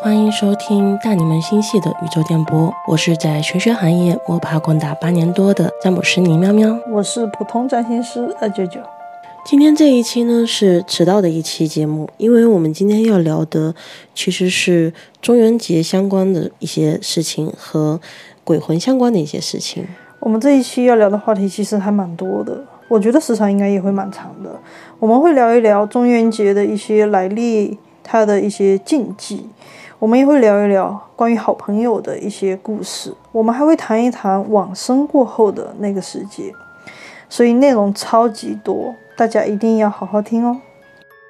欢迎收听大你们星系的宇宙电波，我是在玄学行业摸爬滚打八年多的詹姆斯尼喵喵，我是普通占星师二九九。今天这一期呢是迟到的一期节目，因为我们今天要聊的其实是中元节相关的一些事情和鬼魂相关的一些事情。我们这一期要聊的话题其实还蛮多的，我觉得时长应该也会蛮长的。我们会聊一聊中元节的一些来历，它的一些禁忌。我们也会聊一聊关于好朋友的一些故事，我们还会谈一谈往生过后的那个世界，所以内容超级多，大家一定要好好听哦。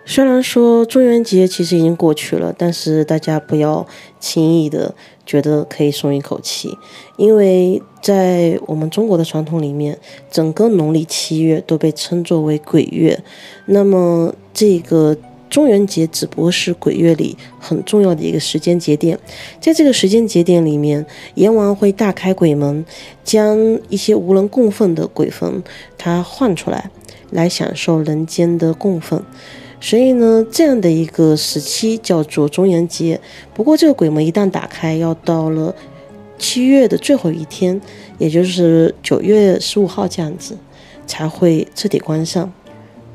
虽然说中元节其实已经过去了，但是大家不要轻易的觉得可以松一口气，因为在我们中国的传统里面，整个农历七月都被称作为鬼月，那么这个。中元节只不过是鬼月里很重要的一个时间节点，在这个时间节点里面，阎王会大开鬼门，将一些无人供奉的鬼魂，他换出来，来享受人间的供奉。所以呢，这样的一个时期叫做中元节。不过，这个鬼门一旦打开，要到了七月的最后一天，也就是九月十五号这样子，才会彻底关上。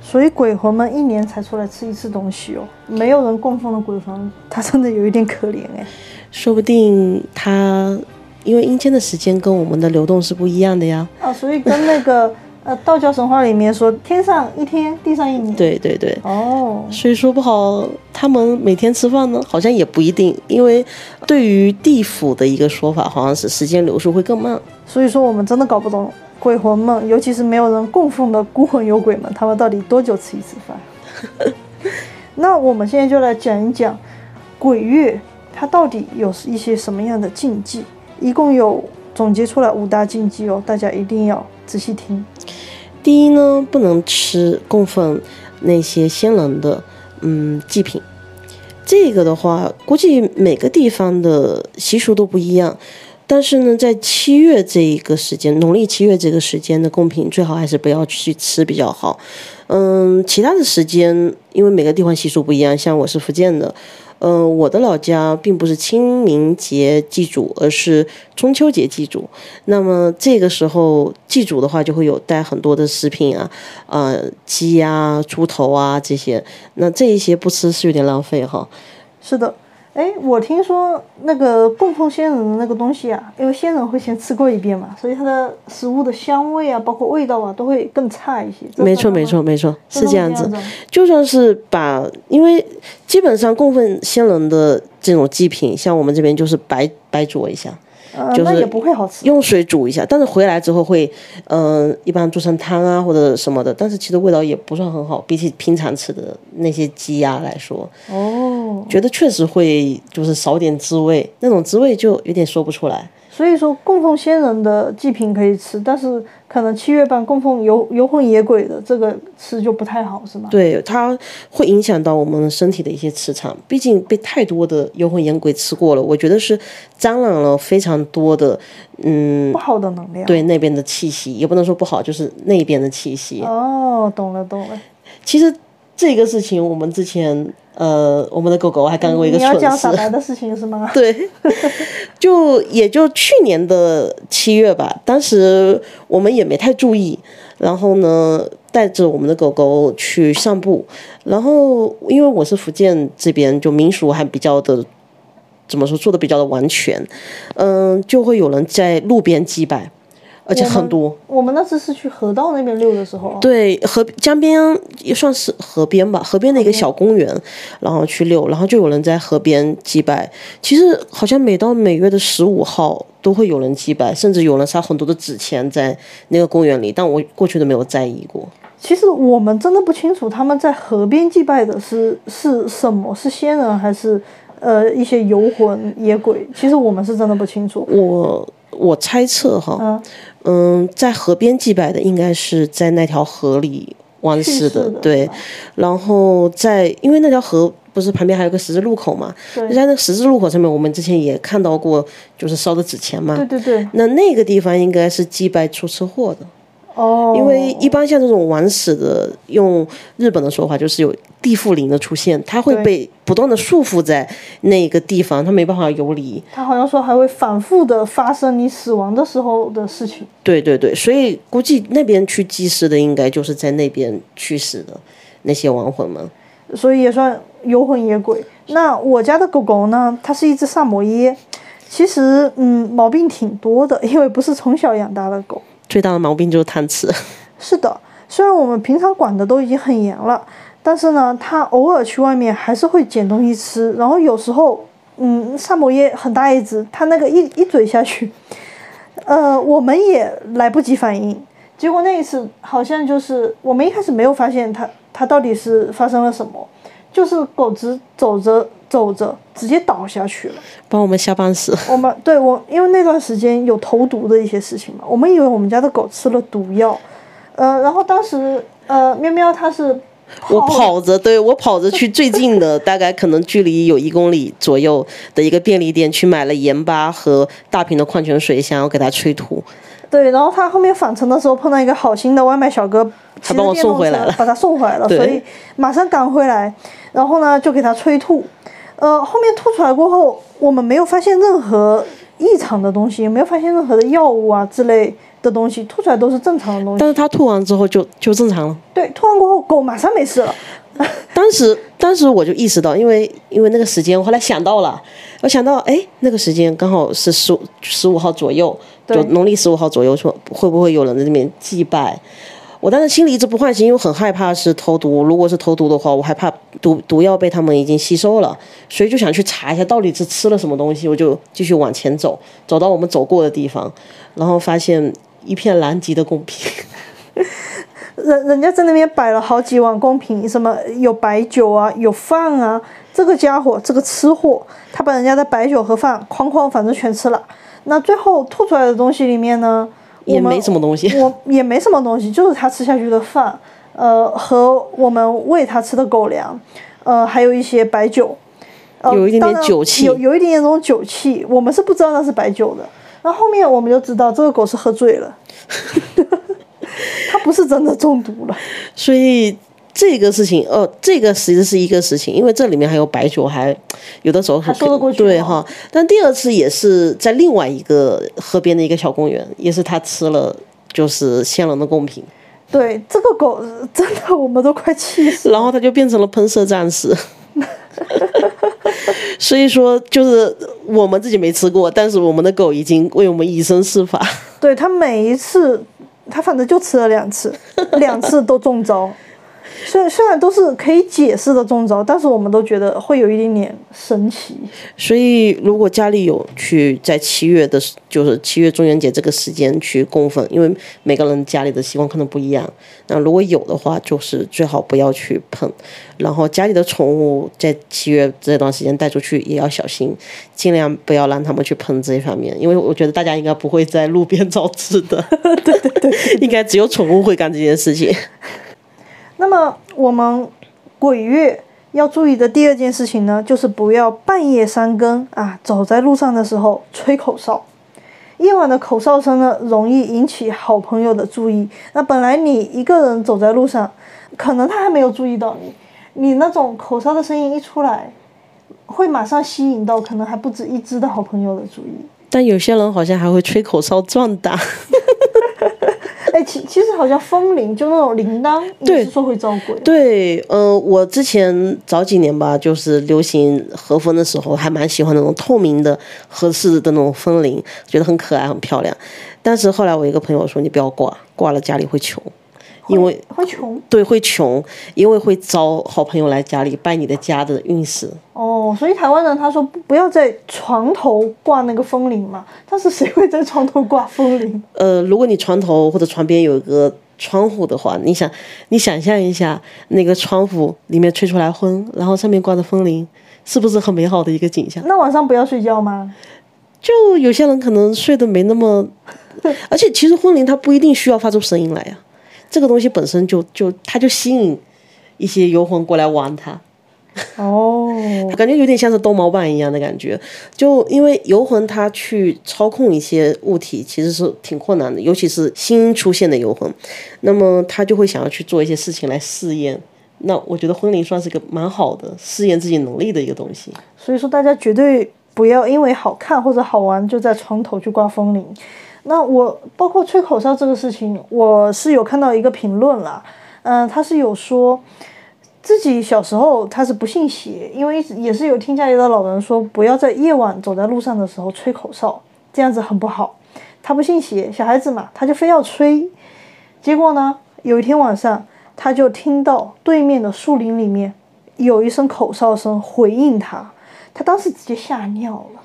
所以鬼魂们一年才出来吃一次东西哦，没有人供奉的鬼魂，他真的有一点可怜哎。说不定他因为阴间的时间跟我们的流动是不一样的呀。啊，所以跟那个呃道教神话里面说天上一天，地上一年。对对对。哦。所以说不好，他们每天吃饭呢，好像也不一定，因为对于地府的一个说法，好像是时间流速会更慢。所以说我们真的搞不懂。鬼魂们，尤其是没有人供奉的孤魂有鬼们，他们到底多久吃一次饭？那我们现在就来讲一讲鬼月，它到底有一些什么样的禁忌？一共有总结出来五大禁忌哦，大家一定要仔细听。第一呢，不能吃供奉那些先人的嗯祭品。这个的话，估计每个地方的习俗都不一样。但是呢，在七月这一个时间，农历七月这个时间的贡品，最好还是不要去吃比较好。嗯，其他的时间，因为每个地方习俗不一样，像我是福建的，嗯，我的老家并不是清明节祭祖，而是中秋节祭祖。那么这个时候祭祖的话，就会有带很多的食品啊，呃，鸡啊、猪头啊这些。那这一些不吃是有点浪费哈。是的。哎，我听说那个供奉仙人的那个东西啊，因为仙人会先吃过一遍嘛，所以它的食物的香味啊，包括味道啊，都会更差一些。没错，没错，没错，是这样子。就算是把，因为基本上供奉仙人的这种祭品，像我们这边就是白白灼一下。就是也不会好吃，用水煮一下，但是回来之后会，嗯，一般做成汤啊或者什么的，但是其实味道也不算很好，比起平常吃的那些鸡鸭来说，哦，觉得确实会就是少点滋味，那种滋味就有点说不出来。所以说供奉先人的祭品可以吃，但是可能七月半供奉游游魂野鬼的这个吃就不太好，是吗？对，它会影响到我们身体的一些磁场，毕竟被太多的游魂野鬼吃过了，我觉得是沾染了非常多的嗯不好的能量，对那边的气息，也不能说不好，就是那边的气息。哦，懂了懂了。其实这个事情我们之前。呃，我们的狗狗还干过一个蠢事。你要讲傻白的事情是吗？对，就也就去年的七月吧，当时我们也没太注意，然后呢，带着我们的狗狗去散步，然后因为我是福建这边，就民俗还比较的，怎么说做的比较的完全，嗯，就会有人在路边祭拜。而且很多。我们那次是去河道那边溜的时候。对，河江边也算是河边吧，河边的一个小公园，然后去溜，然后就有人在河边祭拜。其实好像每到每月的十五号都会有人祭拜，甚至有人撒很多的纸钱在那个公园里，但我过去都没有在意过。其实我们真的不清楚他们在河边祭拜的是是什么，是仙人还是呃一些游魂野鬼？其实我们是真的不清楚。我我猜测哈。嗯，在河边祭拜的应该是在那条河里完事的，对。然后在，因为那条河不是旁边还有个十字路口嘛？在那十字路口上面，我们之前也看到过，就是烧的纸钱嘛。对对对。那那个地方应该是祭拜出车祸的。哦，因为一般像这种玩死的，用日本的说法就是有地缚灵的出现，它会被不断的束缚在那个地方，它没办法游离。它好像说还会反复的发生你死亡的时候的事情。对对对，所以估计那边去祭祀的，应该就是在那边去世的那些亡魂们。所以也算游魂野鬼。那我家的狗狗呢，它是一只萨摩耶，其实嗯毛病挺多的，因为不是从小养大的狗。最大的毛病就是贪吃。是的，虽然我们平常管的都已经很严了，但是呢，它偶尔去外面还是会捡东西吃，然后有时候嗯萨摩耶很大一只，它那个一一嘴下去，呃我们也来不及反应。结果那一次好像就是我们一开始没有发现它它到底是发生了什么，就是狗子走着走着直接倒下去了。把我们吓半死。我们对我因为那段时间有投毒的一些事情嘛，我们以为我们家的狗吃了毒药，呃，然后当时呃喵喵它是我跑着，对我跑着去最近的，大概可能距离有一公里左右的一个便利店去买了盐巴和大瓶的矿泉水，想要给它催吐。对，然后他后面返程的时候碰到一个好心的外卖小哥，骑着帮我电动送回来了车把他送回来了，对 所以马上赶回来，然后呢就给他催吐，呃，后面吐出来过后，我们没有发现任何异常的东西，也没有发现任何的药物啊之类的东西，吐出来都是正常的东西。但是他吐完之后就就正常了。对，吐完过后狗马上没事了。当时，当时我就意识到，因为因为那个时间，我后来想到了，我想到，哎，那个时间刚好是十五十五号左右，就农历十五号左右，说会不会有人在那边祭拜？我当时心里一直不放心，因为很害怕是投毒。如果是投毒的话，我害怕毒毒药被他们已经吸收了，所以就想去查一下到底是吃了什么东西。我就继续往前走，走到我们走过的地方，然后发现一片狼藉的贡品。人人家在那边摆了好几碗贡品，什么有白酒啊，有饭啊。这个家伙，这个吃货，他把人家的白酒和饭哐哐反正全吃了。那最后吐出来的东西里面呢，也没什么东西，我也没什么东西，就是它吃下去的饭，呃，和我们喂它吃的狗粮，呃，还有一些白酒，呃、有一点点酒气有有一点点那种酒气，我们是不知道那是白酒的。然后后面我们就知道这个狗是喝醉了，它不是真的中毒了。所以这个事情，哦，这个其实是一个事情，因为这里面还有白酒，还有的时候还说得过去对哈哈。但第二次也是在另外一个河边的一个小公园，也是他吃了就是仙人的贡品，对，这个狗真的我们都快气死了。然后他就变成了喷射战士。所以说，就是我们自己没吃过，但是我们的狗已经为我们以身试法。对它每一次，它反正就吃了两次，两次都中招。虽然虽然都是可以解释的中招，但是我们都觉得会有一点点神奇。所以，如果家里有去在七月的，就是七月中元节这个时间去供奉，因为每个人家里的习惯可能不一样。那如果有的话，就是最好不要去碰。然后家里的宠物在七月这段时间带出去也要小心，尽量不要让他们去碰这一方面，因为我觉得大家应该不会在路边 找吃的。对对对，应该只有宠物会干这件事情。那么我们鬼月要注意的第二件事情呢，就是不要半夜三更啊，走在路上的时候吹口哨。夜晚的口哨声呢，容易引起好朋友的注意。那本来你一个人走在路上，可能他还没有注意到你，你那种口哨的声音一出来，会马上吸引到可能还不止一只的好朋友的注意。但有些人好像还会吹口哨壮胆。哎，其其实好像风铃就那种铃铛，对说会招鬼。对，呃，我之前早几年吧，就是流行和风的时候，还蛮喜欢那种透明的合适的那种风铃，觉得很可爱、很漂亮。但是后来我一个朋友说，你不要挂，挂了家里会穷，因为会穷对会穷，因为会招好朋友来家里拜你的家的运势。哦，所以台湾人他说不不要在床头挂那个风铃嘛，但是谁会在床头挂风铃？呃，如果你床头或者床边有一个窗户的话，你想，你想象一下，那个窗户里面吹出来风，然后上面挂着风铃，是不是很美好的一个景象？那晚上不要睡觉吗？就有些人可能睡得没那么，而且其实风铃它不一定需要发出声音来呀、这个东西本身就就它就吸引一些游魂过来玩它。哦，感觉有点像是逗猫棒一样的感觉。就因为游魂它去操控一些物体，其实是挺困难的，尤其是新出现的游魂，那么他就会想要去做一些事情来试验。那我觉得婚礼算是个蛮好的试验自己能力的一个东西。所以说大家绝对不要因为好看或者好玩就在床头去挂风铃。那我包括吹口哨这个事情，我是有看到一个评论啦，嗯，他是有说自己小时候他是不信邪，因为也是有听家里的老人说不要在夜晚走在路上的时候吹口哨，这样子很不好。他不信邪，小孩子嘛，他就非要吹。结果呢，有一天晚上。他就听到对面的树林里面有一声口哨声回应他，他当时直接吓尿了。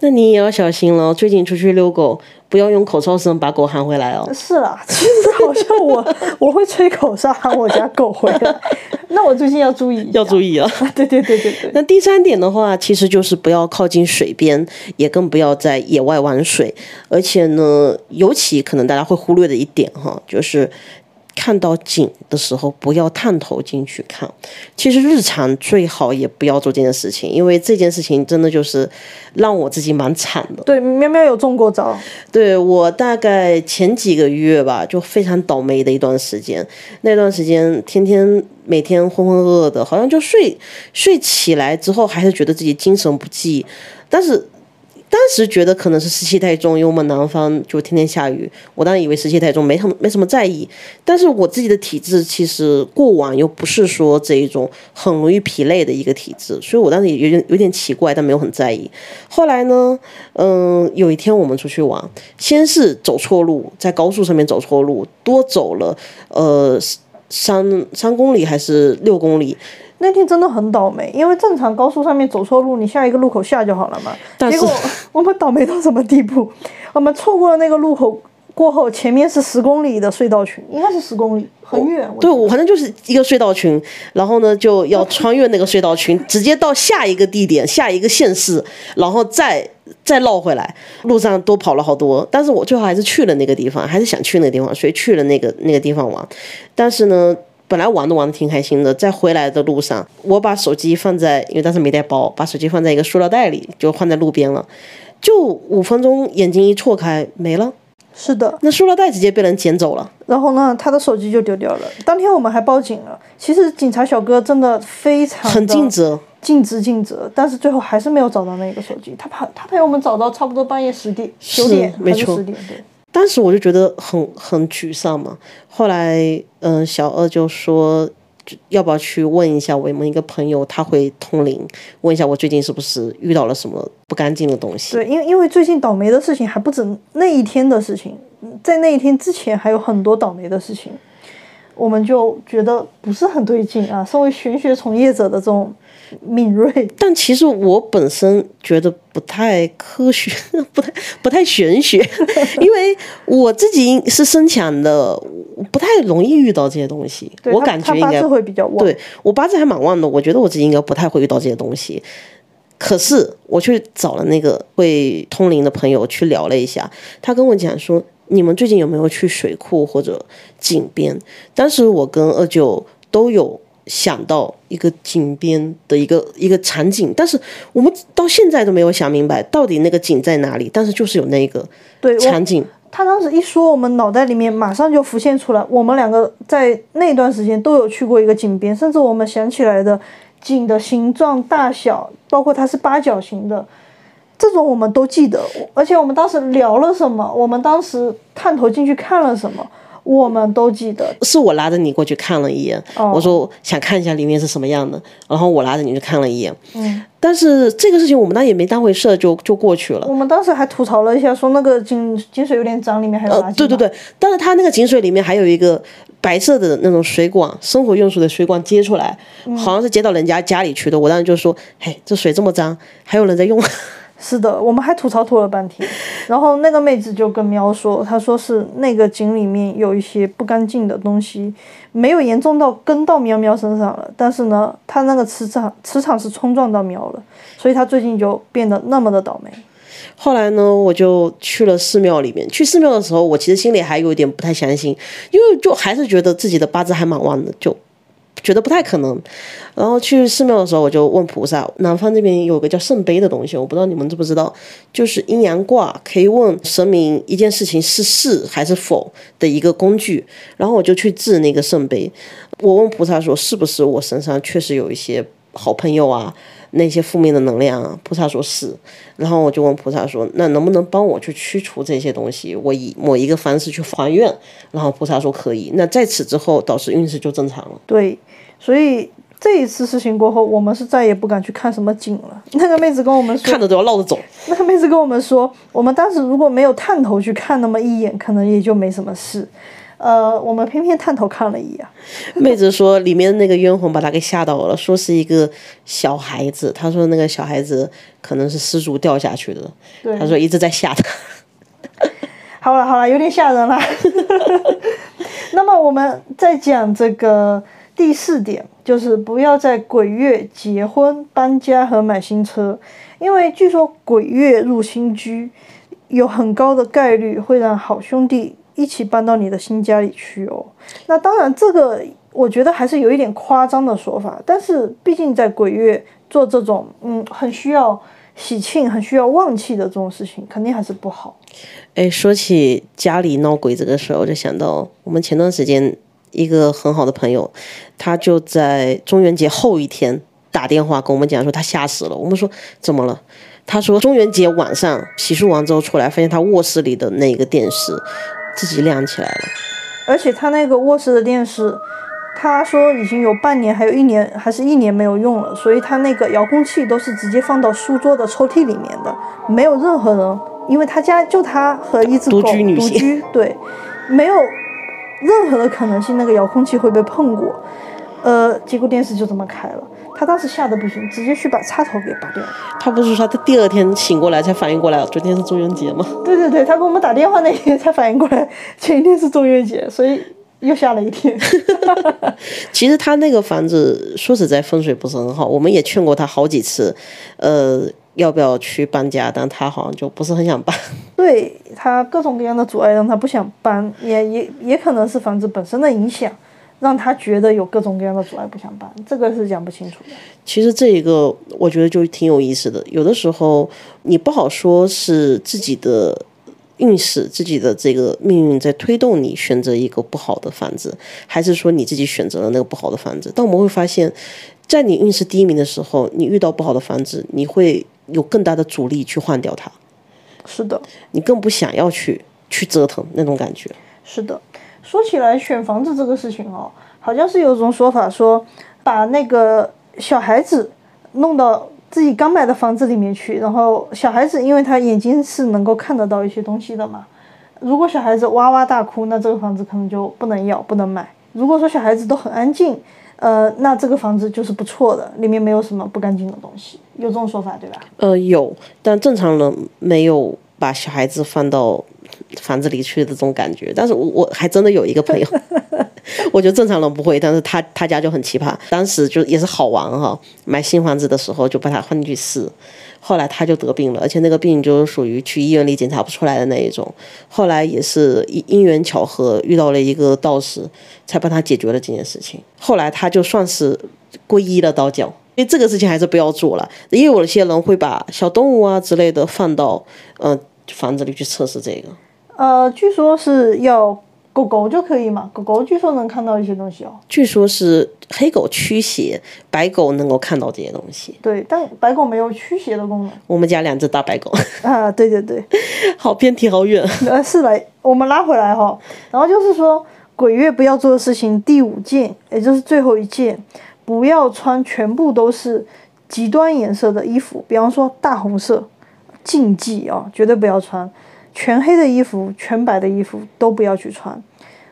那你也要小心了，最近出去遛狗，不要用口哨声把狗喊回来哦。是啦，其实好像我我会吹口哨喊我家狗回来，那我最近要注意，要注意 啊。对对对对对。那第三点的话，其实就是不要靠近水边，也更不要在野外玩水，而且呢，尤其可能大家会忽略的一点哈，就是。看到景的时候，不要探头进去看。其实日常最好也不要做这件事情，因为这件事情真的就是让我自己蛮惨的。对，喵喵有中过招。对我大概前几个月吧，就非常倒霉的一段时间。那段时间天天每天浑浑噩噩的，好像就睡睡起来之后，还是觉得自己精神不济，但是。当时觉得可能是湿气太重，因为我们南方就天天下雨。我当时以为湿气太重，没什么没什么在意。但是我自己的体质其实过往又不是说这一种很容易疲累的一个体质，所以我当时也有点有点奇怪，但没有很在意。后来呢，嗯，有一天我们出去玩，先是走错路，在高速上面走错路，多走了呃三三公里还是六公里。那天真的很倒霉，因为正常高速上面走错路，你下一个路口下就好了嘛。结果 我们倒霉到什么地步？我们错过了那个路口过后，前面是十公里的隧道群，应该是十公里，很远。对，我反正就是一个隧道群，然后呢就要穿越那个隧道群，直接到下一个地点，下一个县市，然后再再绕回来。路上多跑了好多，但是我最后还是去了那个地方，还是想去那个地方，所以去了那个那个地方玩。但是呢。本来玩都玩的挺开心的，在回来的路上，我把手机放在，因为当时没带包，把手机放在一个塑料袋里，就放在路边了。就五分钟，眼睛一错开，没了。是的，那塑料袋直接被人捡走了。然后呢，他的手机就丢掉了。当天我们还报警了。其实警察小哥真的非常很尽责，尽职尽责，但是最后还是没有找到那个手机。他陪他陪我们找到差不多半夜十点、九点还是十点？对。当时我就觉得很很沮丧嘛。后来，嗯，小二就说，要不要去问一下我们一个朋友，他会通灵，问一下我最近是不是遇到了什么不干净的东西。对，因为因为最近倒霉的事情还不止那一天的事情，在那一天之前还有很多倒霉的事情，我们就觉得不是很对劲啊。身为玄学从业者的这种。敏锐，但其实我本身觉得不太科学，不太不太玄学，因为我自己是生强的，不太容易遇到这些东西。我感觉应该会比较旺，对我八字还蛮旺的，我觉得我自己应该不太会遇到这些东西。可是我去找了那个会通灵的朋友去聊了一下，他跟我讲说，你们最近有没有去水库或者井边？当时我跟二舅都有。想到一个井边的一个一个场景，但是我们到现在都没有想明白到底那个井在哪里。但是就是有那个对场景，他当时一说，我们脑袋里面马上就浮现出来，我们两个在那段时间都有去过一个井边，甚至我们想起来的井的形状、大小，包括它是八角形的，这种我们都记得。而且我们当时聊了什么，我们当时探头进去看了什么。我们都记得，是我拉着你过去看了一眼，我说想看一下里面是什么样的，然后我拉着你去看了一眼。嗯，但是这个事情我们当时也没当回事，就就过去了。我们当时还吐槽了一下，说那个井井水有点脏，里面还有垃圾。对对对，但是它那个井水里面还有一个白色的那种水管，生活用水的水管接出来，好像是接到人家家里去的。我当时就说，嘿，这水这么脏，还有人在用。是的，我们还吐槽吐了半天，然后那个妹子就跟喵说，她说是那个井里面有一些不干净的东西，没有严重到跟到喵喵身上了，但是呢，她那个磁场磁场是冲撞到喵了，所以她最近就变得那么的倒霉。后来呢，我就去了寺庙里面，去寺庙的时候，我其实心里还有一点不太相信，因为就还是觉得自己的八字还蛮旺的，就觉得不太可能。然后去寺庙的时候，我就问菩萨，南方这边有个叫圣杯的东西，我不知道你们知不知道，就是阴阳卦可以问神明一件事情是是还是否的一个工具。然后我就去掷那个圣杯，我问菩萨说，是不是我身上确实有一些好朋友啊？那些负面的能量啊，菩萨说是，然后我就问菩萨说，那能不能帮我去驱除这些东西？我以某一个方式去还愿，然后菩萨说可以。那在此之后，导师运势就正常了。对，所以这一次事情过后，我们是再也不敢去看什么景了。那个妹子跟我们说，看着都要绕着走。那个妹子跟我们说，我们当时如果没有探头去看那么一眼，可能也就没什么事。呃，我们偏偏探头看了一眼，妹子说里面那个冤魂把她给吓到了，说是一个小孩子。她说那个小孩子可能是失足掉下去的。她说一直在吓她。好了好了，有点吓人了。那么我们再讲这个第四点，就是不要在鬼月结婚、搬家和买新车，因为据说鬼月入新居，有很高的概率会让好兄弟。一起搬到你的新家里去哦。那当然，这个我觉得还是有一点夸张的说法。但是，毕竟在鬼月做这种嗯很需要喜庆、很需要旺气的这种事情，肯定还是不好。哎，说起家里闹鬼这个事儿，我就想到我们前段时间一个很好的朋友，他就在中元节后一天打电话跟我们讲说他吓死了。我们说怎么了？他说中元节晚上洗漱完之后出来，发现他卧室里的那个电视。自己亮起来了，而且他那个卧室的电视，他说已经有半年，还有一年，还是一年没有用了，所以他那个遥控器都是直接放到书桌的抽屉里面的，没有任何人，因为他家就他和一只狗独居，对，没有任何的可能性那个遥控器会被碰过，呃，结果电视就这么开了。他当时吓得不行，直接去把插头给拔掉了。他不是说他第二天醒过来才反应过来，昨天是中元节吗？对对对，他给我们打电话那天才反应过来，前一天是中元节，所以又吓了一天。其实他那个房子说实在风水不是很好，我们也劝过他好几次，呃，要不要去搬家，但他好像就不是很想搬。对他各种各样的阻碍让他不想搬，也也也可能是房子本身的影响。让他觉得有各种各样的阻碍，不想搬，这个是讲不清楚的。其实这一个我觉得就挺有意思的。有的时候你不好说是自己的运势、自己的这个命运在推动你选择一个不好的房子，还是说你自己选择了那个不好的房子。但我们会发现，在你运势低迷的时候，你遇到不好的房子，你会有更大的阻力去换掉它。是的，你更不想要去去折腾那种感觉。是的。说起来选房子这个事情哦，好像是有一种说法说，把那个小孩子弄到自己刚买的房子里面去，然后小孩子因为他眼睛是能够看得到一些东西的嘛，如果小孩子哇哇大哭，那这个房子可能就不能要不能买。如果说小孩子都很安静，呃，那这个房子就是不错的，里面没有什么不干净的东西，有这种说法对吧？呃，有，但正常人没有把小孩子放到。房子里去的这种感觉，但是我我还真的有一个朋友，我觉得正常人不会，但是他他家就很奇葩，当时就也是好玩哈，买新房子的时候就把他放进去试，后来他就得病了，而且那个病就是属于去医院里检查不出来的那一种，后来也是因因缘巧合遇到了一个道士，才帮他解决了这件事情，后来他就算是皈依了道教，因为这个事情还是不要做了，因为有一些人会把小动物啊之类的放到嗯。房子里去测试这个，呃，据说是要狗狗就可以嘛，狗狗据说能看到一些东西哦。据说是黑狗驱邪，白狗能够看到这些东西。对，但白狗没有驱邪的功能。我们家两只大白狗。啊，对对对，好偏题好远。呃，是的，我们拉回来哈。然后就是说，鬼月不要做的事情第五件，也就是最后一件，不要穿全部都是极端颜色的衣服，比方说大红色。禁忌哦，绝对不要穿全黑的衣服、全白的衣服都不要去穿。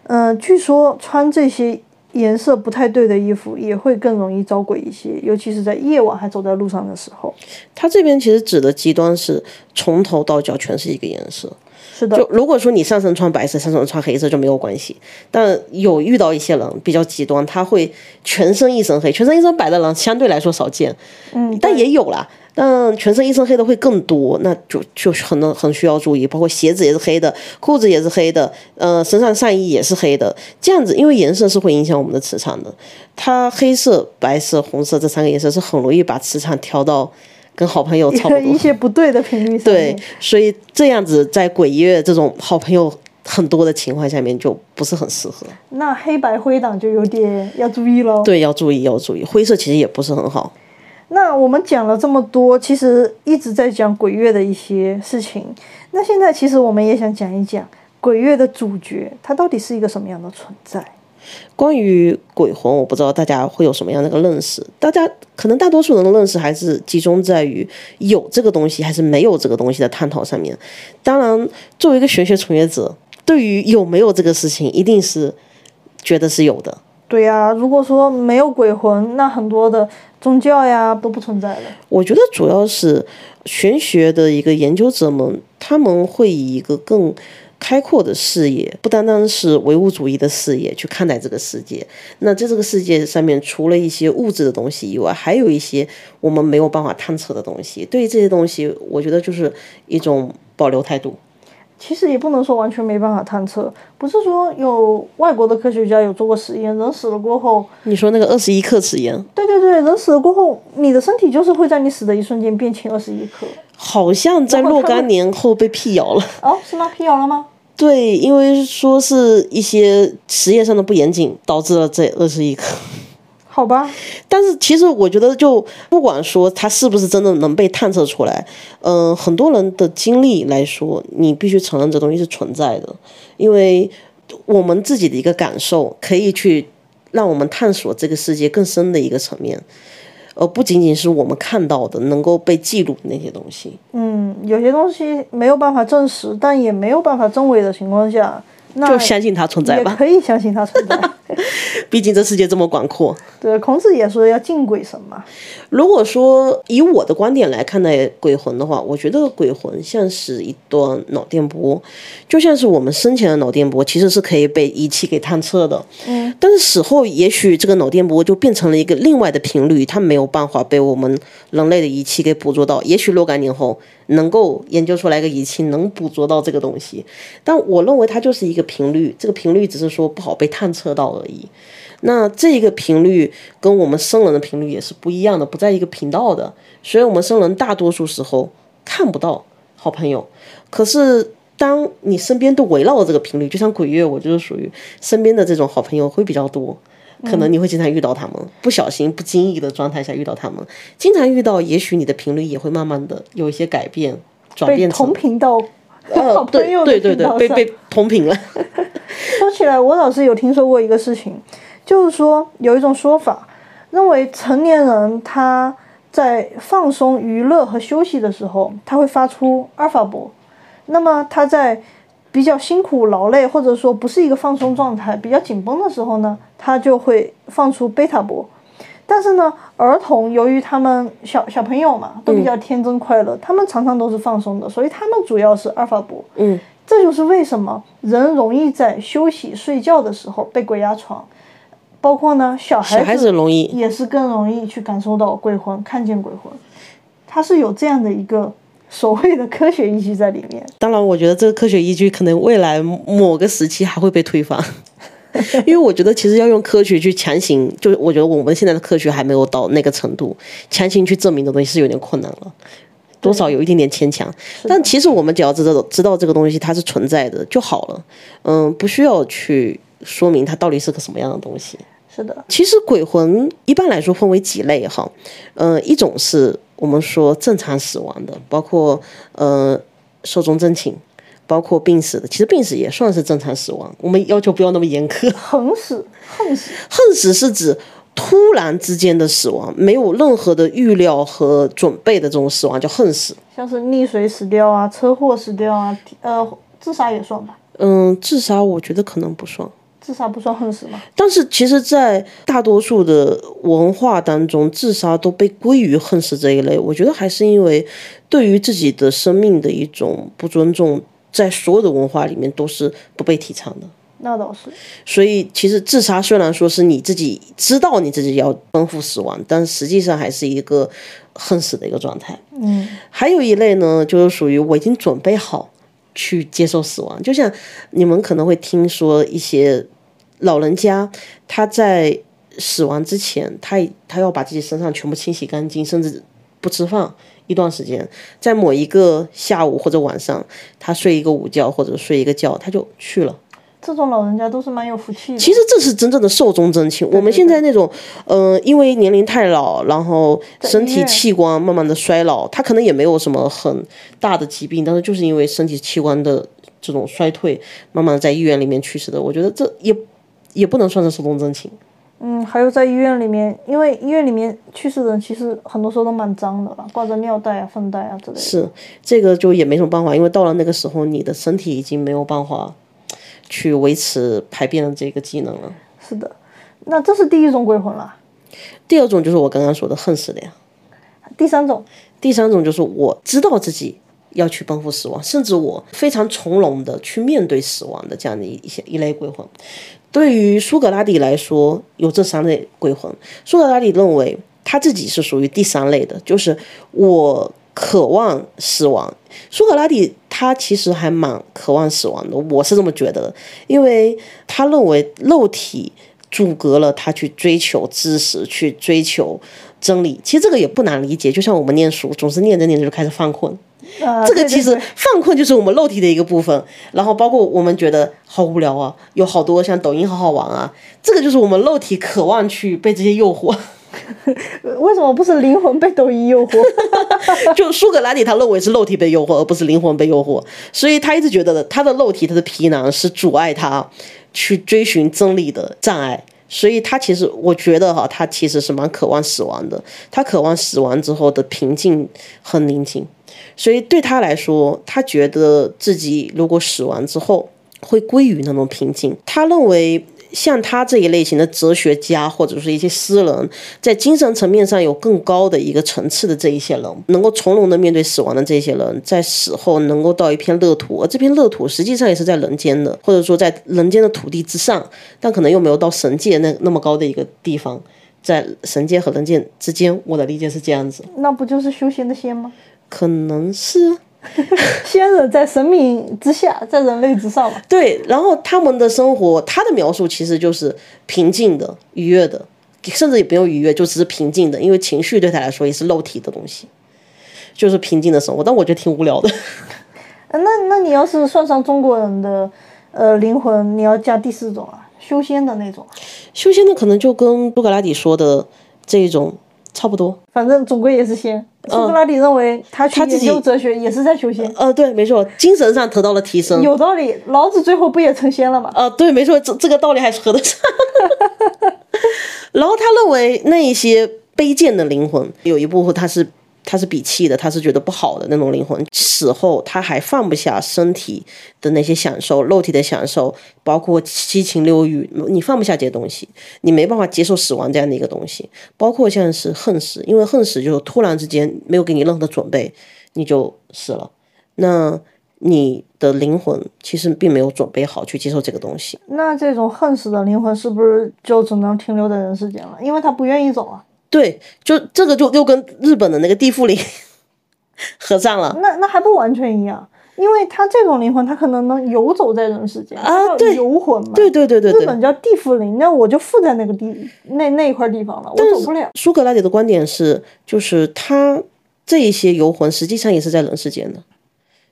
嗯，据说穿这些颜色不太对的衣服也会更容易招鬼一些，尤其是在夜晚还走在路上的时候。他这边其实指的极端是从头到脚全是一个颜色。是的，就如果说你上身穿白色，上身穿黑色就没有关系。但有遇到一些人比较极端，他会全身一身黑，全身一身白的人相对来说少见，嗯，但也有啦。但全身一身黑的会更多，那就就很很需要注意，包括鞋子也是黑的，裤子也是黑的，呃，身上上衣也是黑的，这样子，因为颜色是会影响我们的磁场的。它黑色、白色、红色这三个颜色是很容易把磁场调到跟好朋友差不多 一些不对的频率上对。，所以这样子在鬼月这种好朋友很多的情况下面就不是很适合。那黑白灰档就有点要注意喽。对，要注意，要注意，灰色其实也不是很好。那我们讲了这么多，其实一直在讲鬼月的一些事情。那现在其实我们也想讲一讲鬼月的主角，它到底是一个什么样的存在？关于鬼魂，我不知道大家会有什么样的一个认识。大家可能大多数人的认识还是集中在于有这个东西还是没有这个东西的探讨上面。当然，作为一个玄学从业者，对于有没有这个事情，一定是觉得是有的。对呀、如果说没有鬼魂，那很多的宗教呀都不存在了。我觉得主要是玄学的一个研究者们，他们会以一个更开阔的视野，不单单是唯物主义的视野去看待这个世界。那在这个世界上面，除了一些物质的东西以外，还有一些我们没有办法探测的东西。对于这些东西，我觉得就是一种保留态度。其实也不能说完全没办法探测，不是说有外国的科学家有做过实验，人死了过后，你说那个二十一克实验，对对对，人死了过后，你的身体就是会在你死的一瞬间变轻二十一克。好像在若干年后被辟谣了。哦，是吗？辟谣了吗？对，因为说是一些实验上的不严谨，导致了这二十一克。好吧，但是其实我觉得，就不管说它是不是真的能被探测出来，嗯、很多人的经历来说，你必须承认这东西是存在的，因为我们自己的一个感受可以去让我们探索这个世界更深的一个层面，呃不仅仅是我们看到的能够被记录的那些东西。嗯，有些东西没有办法证实，但也没有办法证伪的情况下，那就相信它存在也吧，可以相信它存在。毕竟这世界这么广阔。对，孔子也说要敬鬼神嘛。如果说以我的观点来看待鬼魂的话，我觉得鬼魂像是一段脑电波，就像是我们生前的脑电波，其实是可以被仪器给探测的。嗯，但是死后，也许这个脑电波就变成了一个另外的频率，它没有办法被我们人类的仪器给捕捉到。也许若干年后能够研究出来个仪器能捕捉到这个东西，但我认为它就是一个频率，这个频率只是说不好被探测到而已。那这个频率跟我们生人的频率也是不一样的，不在一个频道的，所以我们生人大多数时候看不到好朋友。可是当你身边都围绕着这个频率，就像鬼月，我就是属于身边的这种好朋友会比较多，可能你会经常遇到他们，不小心、不经意的状态下遇到他们，经常遇到，也许你的频率也会慢慢的有一些改变，转变成同频道呃，对对对被被同频了。说起来，我老师有听说过一个事情，就是说有一种说法，认为成年人他在放松、娱乐和休息的时候，他会发出阿尔法波。那么他在比较辛苦、劳累，或者说不是一个放松状态、比较紧绷的时候呢，他就会放出贝塔波。但是呢，儿童由于他们小小朋友嘛，都比较天真快乐，他们常常都是放松的，所以他们主要是阿尔法波。嗯，这就是为什么人容易在休息睡觉的时候被鬼压床，包括呢小孩小孩子容易。也是更容易去感受到鬼魂，看见鬼魂，它是有这样的一个所谓的科学依据在里面。当然，我觉得这个科学依据可能未来某个时期还会被推翻，因为我觉得其实要用科学去强行，就是我觉得我们现在的科学还没有到那个程度，强行去证明的东西是有点困难了。多少有一点点牵强，但其实我们只要知道知道这个东西它是存在的就好了，嗯，不需要去说明它到底是个什么样的东西。是的，其实鬼魂一般来说分为几类哈，呃，一种是我们说正常死亡的，包括呃寿终正寝，包括病死的。其实病死也算是正常死亡，我们要求不要那么严苛。横死、横死，横死是指突然之间的死亡，没有任何的预料和准备的这种死亡叫横死。像是溺水死掉啊、车祸死掉啊，呃，自杀也算吧？嗯，自杀我觉得可能不算。自杀不算横死吗？但是其实，在大多数的文化当中，自杀都被归于横死这一类。我觉得还是因为对于自己的生命的一种不尊重，在所有的文化里面都是不被提倡的。那倒是，所以其实自杀虽然说是你自己知道你自己要奔赴死亡，但实际上还是一个恨死的一个状态。嗯，还有一类呢，就是属于我已经准备好去接受死亡，就像你们可能会听说一些老人家他在死亡之前，他他要把自己身上全部清洗干净，甚至不吃饭一段时间，在某一个下午或者晚上，他睡一个午觉或者睡一个觉，他就去了。这种老人家都是蛮有福气的。其实这是真正的寿终正寝。我们现在那种，呃，因为年龄太老，然后身体器官慢慢的衰老，他可能也没有什么很大的疾病，但是就是因为身体器官的这种衰退，慢慢在医院里面去世的。我觉得这也也不能算是寿终正寝。嗯，还有在医院里面，因为医院里面去世的人其实很多时候都蛮脏的吧，挂着尿袋啊、粪袋啊之类的。是，这个就也没什么办法，因为到了那个时候，你的身体已经没有办法去维持排便的这个技能了。是的，那这是第一种鬼魂了。第二种就是我刚刚说的恨死的呀。第三种，第三种就是我知道自己要去奔赴死亡，甚至我非常从容的去面对死亡的这样的一些一类鬼魂。对于苏格拉底来说，有这三类鬼魂。苏格拉底认为他自己是属于第三类的，就是我渴望死亡。苏格拉底他其实还蛮渴望死亡的，我是这么觉得，因为他认为肉体阻隔了他去追求知识，去追求真理。其实这个也不难理解，就像我们念书，总是念着念着就开始犯困。呃，这个其实犯困就是我们肉体的一个部分，然后包括我们觉得好无聊啊，有好多像抖音好好玩啊，这个就是我们肉体渴望去被这些诱惑。为什么不是灵魂被抖音诱惑？就苏格拉底他认为是肉体被诱惑，而不是灵魂被诱惑，所以他一直觉得他的肉体他的皮囊是阻碍他去追寻真理的障碍。所以他其实，我觉得哈，他其实是蛮渴望死亡的。他渴望死亡之后的平静和宁静。所以对他来说，他觉得自己如果死亡之后会归于那种平静。他认为，像他这一类型的哲学家或者是一些诗人，在精神层面上有更高的一个层次的这一些人，能够从容的面对死亡的这些人，在死后能够到一片乐土，而这片乐土实际上也是在人间的，或者说在人间的土地之上，但可能又没有到神界那那么高的一个地方。在神界和人间之间，我的理解是这样子，那不就是修仙的仙吗？可能是 仙人在神明之下，在人类之上吧。对，然后他们的生活，他的描述其实就是平静的、愉悦的，甚至也不用愉悦，就只是平静的，因为情绪对他来说也是肉体的东西，就是平静的生活。但我觉得挺无聊的。呃 那那你要是算上中国人的呃灵魂，你要加第四种啊，修仙的那种啊。修仙的可能就跟苏格拉底说的这种差不多。反正总归也是仙。苏格拉底认为他去他自己研究哲学也是在修仙，呃，对，没错，精神上得到了提升。有道理。老子最后不也成仙了吗？呃，对，没错，这这个道理还是合得上。然后他认为那一些卑贱的灵魂，有一部分他是他是鄙弃的，他是觉得不好的那种灵魂，死后他还放不下身体的那些享受，肉体的享受，包括七情六欲，你放不下这些东西，你没办法接受死亡这样的一个东西，包括像是恨死，因为恨死就是突然之间没有给你任何的准备，你就死了，那你的灵魂其实并没有准备好去接受这个东西。那这种恨死的灵魂是不是就只能停留在人世间了？因为他不愿意走啊。对，就这个就又跟日本的那个地缚灵 合上了。那那还不完全一样，因为他这种灵魂，他可能能游走在人世间啊对游魂嘛。对对对对对。日本叫地缚灵，那我就附在那个地那那一块地方了，我走不了。苏格拉底的观点是，就是他这一些游魂实际上也是在人世间的，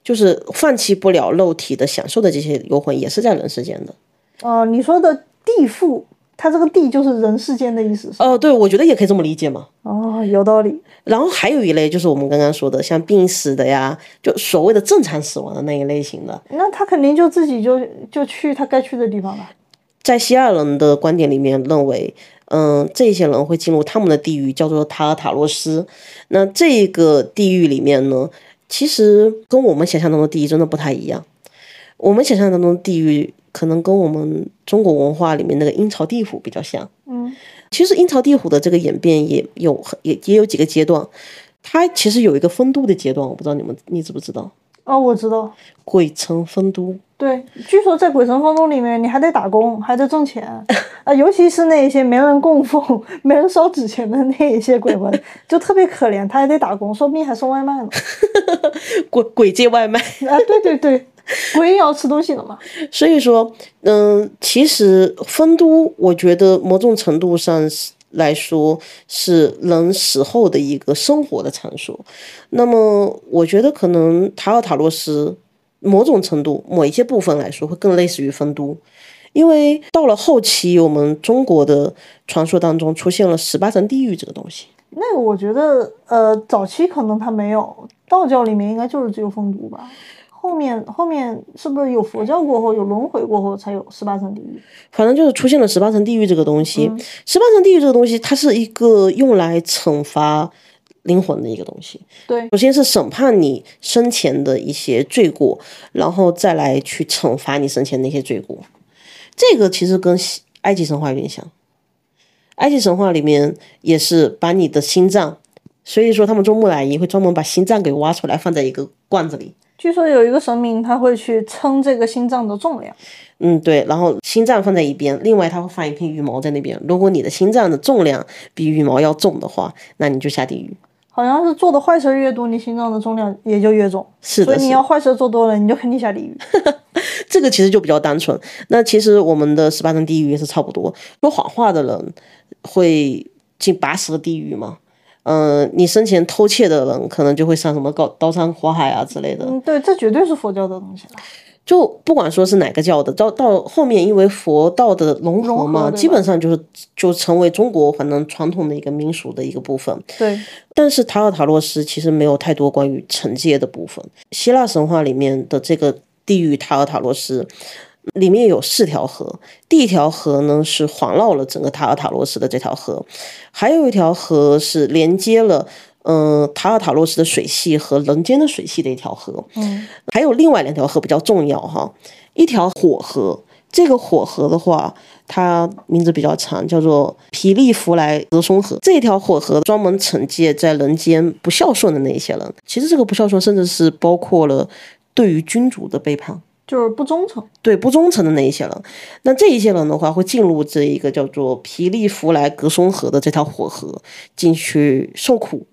就是放弃不了肉体的享受的这些游魂也是在人世间的。呃，你说的地缚，它这个地就是人世间的意思？哦，对，我觉得也可以这么理解嘛。哦，有道理。然后还有一类就是我们刚刚说的，像病死的呀，就所谓的正常死亡的那一类型的，那他肯定就自己就就去他该去的地方了。在希腊人的观点里面认为，嗯，这些人会进入他们的地狱，叫做塔尔塔洛斯。那这个地狱里面呢，其实跟我们想象中的地狱真的不太一样。我们想象当中的地狱，可能跟我们中国文化里面那个阴曹地府比较像。嗯，其实阴曹地府的这个演变也有也也有几个阶段，它其实有一个丰都的阶段，我不知道你们你知不知道？哦，我知道。鬼城丰都。对，据说在鬼城丰都里面，你还得打工，还得挣钱 啊，尤其是那一些没人供奉、没人烧纸钱的那一些鬼魂，就特别可怜，他还得打工，说不定还送外卖呢。鬼鬼借外卖啊，对对对，鬼也要吃东西了嘛。所以说，嗯，其实丰都，我觉得某种程度上来说是人死后的一个生活的场所。那么，我觉得可能塔尔塔洛斯。某种程度，某一些部分来说，会更类似于丰都，因为到了后期，我们中国的传说当中出现了十八层地狱这个东西。那个我觉得，呃，早期可能它没有，道教里面应该就是只有丰都吧。后面后面是不是有佛教过后，有轮回过后才有十八层地狱？反正就是出现了十八层地狱这个东西。十八层地狱这个东西，它是一个用来惩罚。灵魂的一个东西，对，首先是审判你生前的一些罪过，然后再来去惩罚你生前那些罪过。这个其实跟埃及神话有点像，埃及神话里面也是把你的心脏，所以说他们做木乃伊会专门把心脏给挖出来放在一个罐子里。据说有一个神明他会去称这个心脏的重量。嗯，对，然后心脏放在一边，另外他会放一片羽毛在那边。如果你的心脏的重量比羽毛要重的话，那你就下地狱。好像是做的坏事越多，你心脏的重量也就越重。是的，所以你要坏事做多了，你就肯定下地狱。这个其实就比较单纯。那其实我们的十八层地狱也是差不多。说谎话的人会进八十个地狱吗？嗯，你生前偷窃的人可能就会上什么高刀山火海啊之类的。嗯，对，这绝对是佛教的东西了。就不管说是哪个教的，到到后面，因为佛道的融合嘛，基本上就是就成为中国反正传统的一个民俗的一个部分。对，但是塔尔塔洛斯其实没有太多关于惩戒的部分。希腊神话里面的这个地狱塔尔塔洛斯里面有四条河，第一条河呢是环绕了整个塔尔塔洛斯的这条河，还有一条河是连接了。嗯，塔尔塔洛斯的水系和人间的水系的一条河，嗯，还有另外两条河比较重要哈，一条火河，这个火河的话，它名字比较长，叫做皮利弗莱德松河。这条火河专门惩戒在人间不孝顺的那些人，其实这个不孝顺甚至是包括了对于君主的背叛，就是不忠诚，对不忠诚的那一些人。那这一些人的话，会进入这一个叫做皮利弗莱格松河的这条火河进去受苦。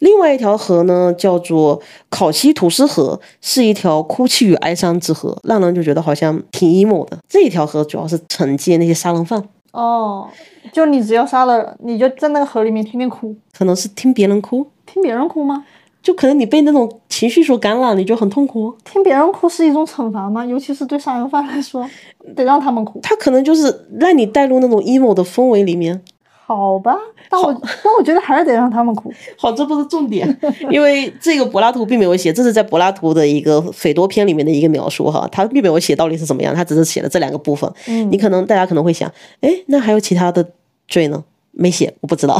另外一条河呢，叫做考西图斯河，是一条哭泣与哀伤之河，让人就觉得好像挺 emo 的。这一条河主要是惩戒那些杀人犯。哦，就你只要杀了，你就在那个河里面天天哭。可能是听别人哭，听别人哭吗？就可能你被那种情绪所感染，你就很痛苦。听别人哭是一种惩罚吗？尤其是对杀人犯来说，得让他们哭。他可能就是让你带入那种 emo 的氛围里面。好吧，但我但我觉得还是得让他们哭。好，这不是重点，因为这个柏拉图并没有写，这是在柏拉图的一个斐多篇里面的一个描述哈，他并没有写到底是怎么样，他只是写了这两个部分。嗯，你可能大家可能会想，哎，那还有其他的罪呢？没写，我不知道，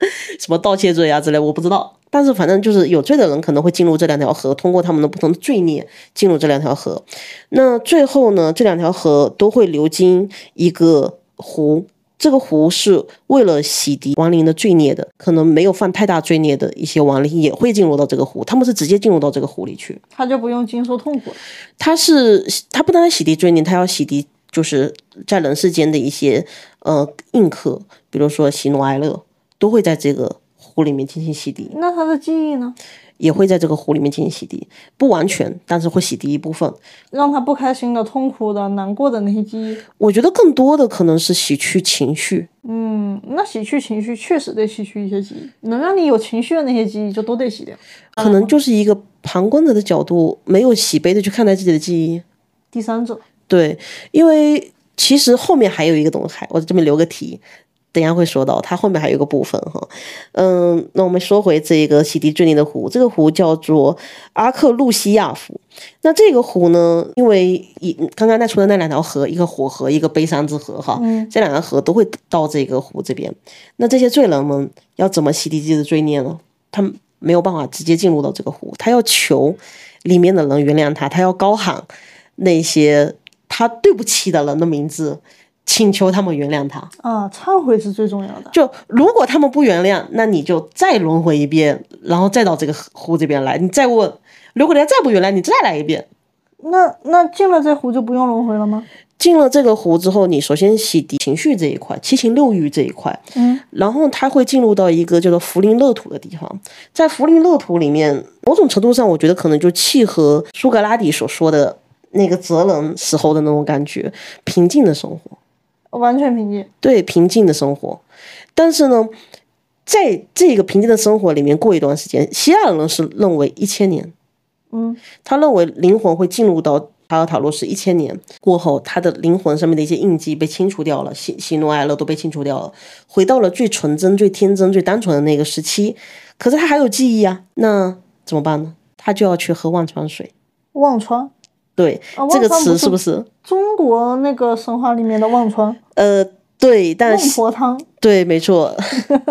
什么盗窃罪啊之类，我不知道。但是反正就是有罪的人可能会进入这两条河，通过他们的不同的罪孽进入这两条河。那最后呢，这两条河都会流经一个湖。这个湖是为了洗涤亡灵的罪孽的，可能没有犯太大罪孽的一些亡灵也会进入到这个湖，他们是直接进入到这个湖里去，他就不用经受痛苦。他是他不单单洗涤罪孽，他要洗涤就是在人世间的一些呃印刻，比如说喜怒哀乐，都会在这个湖里面进行洗涤。那他的记忆呢？也会在这个湖里面进行洗涤，不完全，但是会洗涤一部分，让他不开心的、痛苦的、难过的那些记忆。我觉得更多的可能是洗去情绪。嗯，那洗去情绪确实得洗去一些记忆，能让你有情绪的那些记忆就都得洗掉。可能就是一个旁观者的角度，没有喜悲的去看待自己的记忆。第三者。对，因为其实后面还有一个东西，我这边留个题。等下会说到，它后面还有个部分哈，嗯，那我们说回这个洗涤罪孽的湖，这个湖叫做阿克路西亚湖。那这个湖呢，因为一刚刚那出的那两条河，一个火河，一个悲伤之河哈，这两个河都会到这个湖这边。那这些罪人们要怎么洗涤自己的罪孽呢？他没有办法直接进入到这个湖，他要求里面的人原谅他，他要高喊那些他对不起的人的名字。请求他们原谅他。啊，忏悔是最重要的。就如果他们不原谅，那你就再轮回一遍，然后再到这个湖这边来，你再问。如果人家再不原谅，你再来一遍。那那进了这湖就不用轮回了吗？进了这个湖之后，你首先洗涤情绪这一块，七情六欲这一块，嗯，然后他会进入到一个叫做福林乐土的地方，在福林乐土里面，某种程度上，我觉得可能就契合苏格拉底所说的那个哲人时候的那种感觉，平静的生活，完全平静。对，平静的生活。但是呢，在这个平静的生活里面过一段时间，希腊人是认为一千年，嗯，他认为灵魂会进入到。塔尔塔洛斯一千年过后，他的灵魂上面的一些印记被清除掉了，喜喜怒哀乐都被清除掉了，回到了最纯真、最天真、最单纯的那个时期。可是他还有记忆啊，那怎么办呢？他就要去喝忘川水。忘川？对，这个词是不是中国那个神话里面的忘川？呃，对，但孟婆汤。对，没错。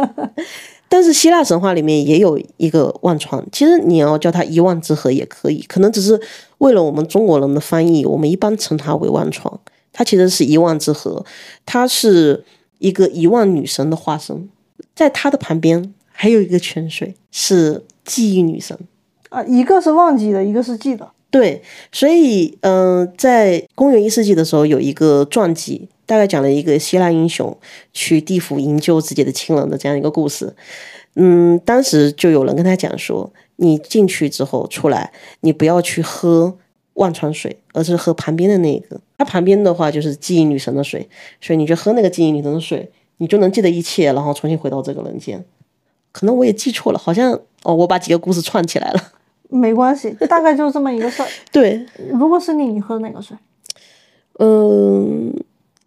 但是希腊神话里面也有一个忘川，其实你要叫它遗忘之河也可以，可能只是为了我们中国人的翻译，我们一般称它为忘川。它其实是一忘之河，它是一个遗忘女神的化身，在它的旁边还有一个泉水，是记忆女神啊，一个是忘记的，一个是记的。对，所以嗯，在公元一世纪的时候有一个传记。大概讲了一个希腊英雄去地府营救自己的亲人的这样一个故事。嗯，当时就有人跟他讲说，你进去之后出来，你不要去喝忘川水，而是喝旁边的那个。它旁边的话就是记忆女神的水，所以你就喝那个记忆女神的水，你就能记得一切，然后重新回到这个人间。可能我也记错了，好像哦，我把几个故事串起来了。没关系，大概就是这么一个事儿。对，如果是你，你喝哪个水？嗯。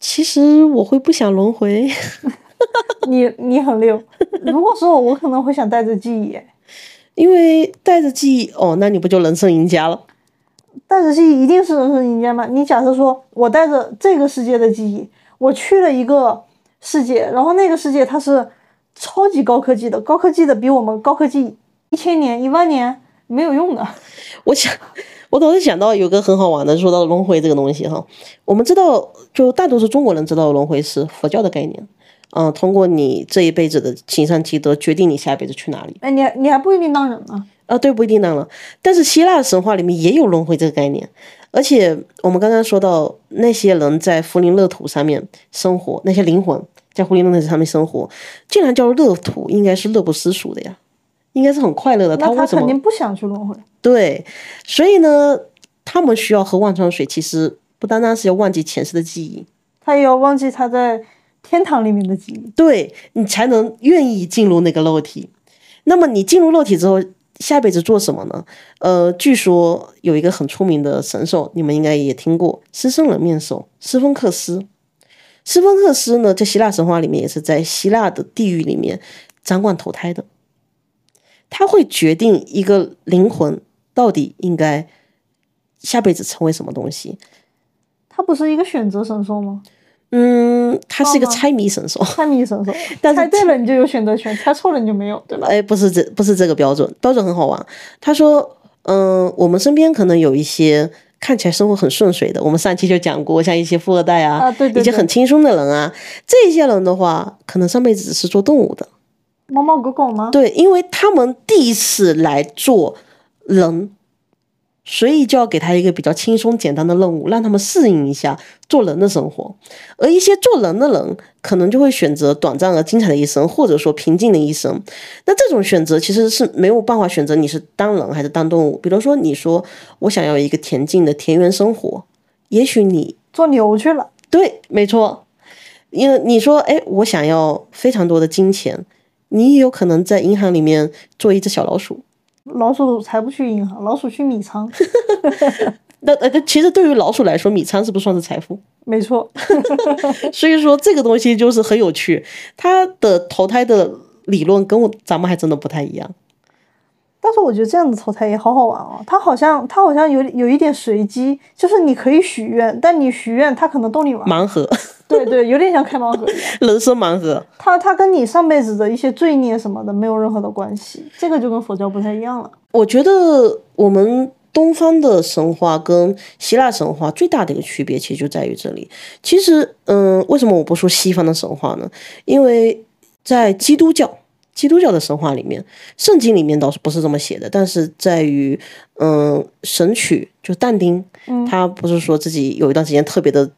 其实我会不想轮回，你你很溜。如果说我，我可能会想带着记忆，因为带着记忆哦，那你不就人生赢家了？带着记忆一定是人生赢家吗？你假设说我带着这个世界的记忆，我去了一个世界，然后那个世界它是超级高科技的，高科技的比我们高科技一千年、一万年没有用的。我想。我总是想到有个很好玩的，说到轮回这个东西哈，我们知道，就大多数中国人知道轮回是佛教的概念，嗯，通过你这一辈子的行善积德，决定你下一辈子去哪里。哎，你你还不一定当人呢。啊，对，不一定当人。但是希腊神话里面也有轮回这个概念，而且我们刚刚说到那些人在福林乐土上面生活，那些灵魂在福林乐土上面生活，竟然叫乐土，应该是乐不思蜀的呀。应该是很快乐的，他为什么？肯定不想去轮回。对，所以呢，他们需要喝忘川水，其实不单单是要忘记前世的记忆，他也要忘记他在天堂里面的记忆。对你才能愿意进入那个肉体。那么你进入肉体之后，下辈子做什么呢？呃，据说有一个很出名的神兽，你们应该也听过——狮身人面兽斯芬克斯。斯芬克斯呢，在希腊神话里面也是在希腊的地狱里面掌管投胎的。他会决定一个灵魂到底应该下辈子成为什么东西。他不是一个选择神兽吗？嗯，他是一个猜谜神兽。猜谜神兽，但是猜对了你就有选择权，猜错了你就没有，对吧？哎，不是这，不是这个标准，标准很好玩。他说，嗯，我们身边可能有一些看起来生活很顺遂的，我们上期就讲过，像一些富二代啊，对对，一些很轻松的人啊，这些人的话，可能上辈子只是做动物的。猫猫狗狗吗？对，因为他们第一次来做人，所以就要给他一个比较轻松简单的任务，让他们适应一下做人的生活。而一些做人的人，可能就会选择短暂而精彩的一生，或者说平静的一生。那这种选择其实是没有办法选择你是当人还是当动物。比如说，你说我想要一个恬静的田园生活，也许你做牛去了。对，没错。因为你说，哎，我想要非常多的金钱。你也有可能在银行里面做一只小老鼠，老鼠才不去银行，老鼠去米仓。那呃，其实对于老鼠来说，米仓是不是算是财富？没错。所以说这个东西就是很有趣，它的投胎的理论跟我咱们还真的不太一样。但是我觉得这样子投胎也好好玩哦，它好像它好像有有一点随机，就是你可以许愿，但你许愿它可能逗你玩。盲盒。对对，有点像开盲盒一样。人生盲盒。它它跟你上辈子的一些罪孽什么的没有任何的关系，这个就跟佛教不太一样了。我觉得我们东方的神话跟希腊神话最大的一个区别，其实就在于这里。其实，嗯，为什么我不说西方的神话呢？因为在基督教，基督教的神话里面，圣经里面倒是不是这么写的，但是在于，嗯，神曲就但丁，他不是说自己有一段时间特别的。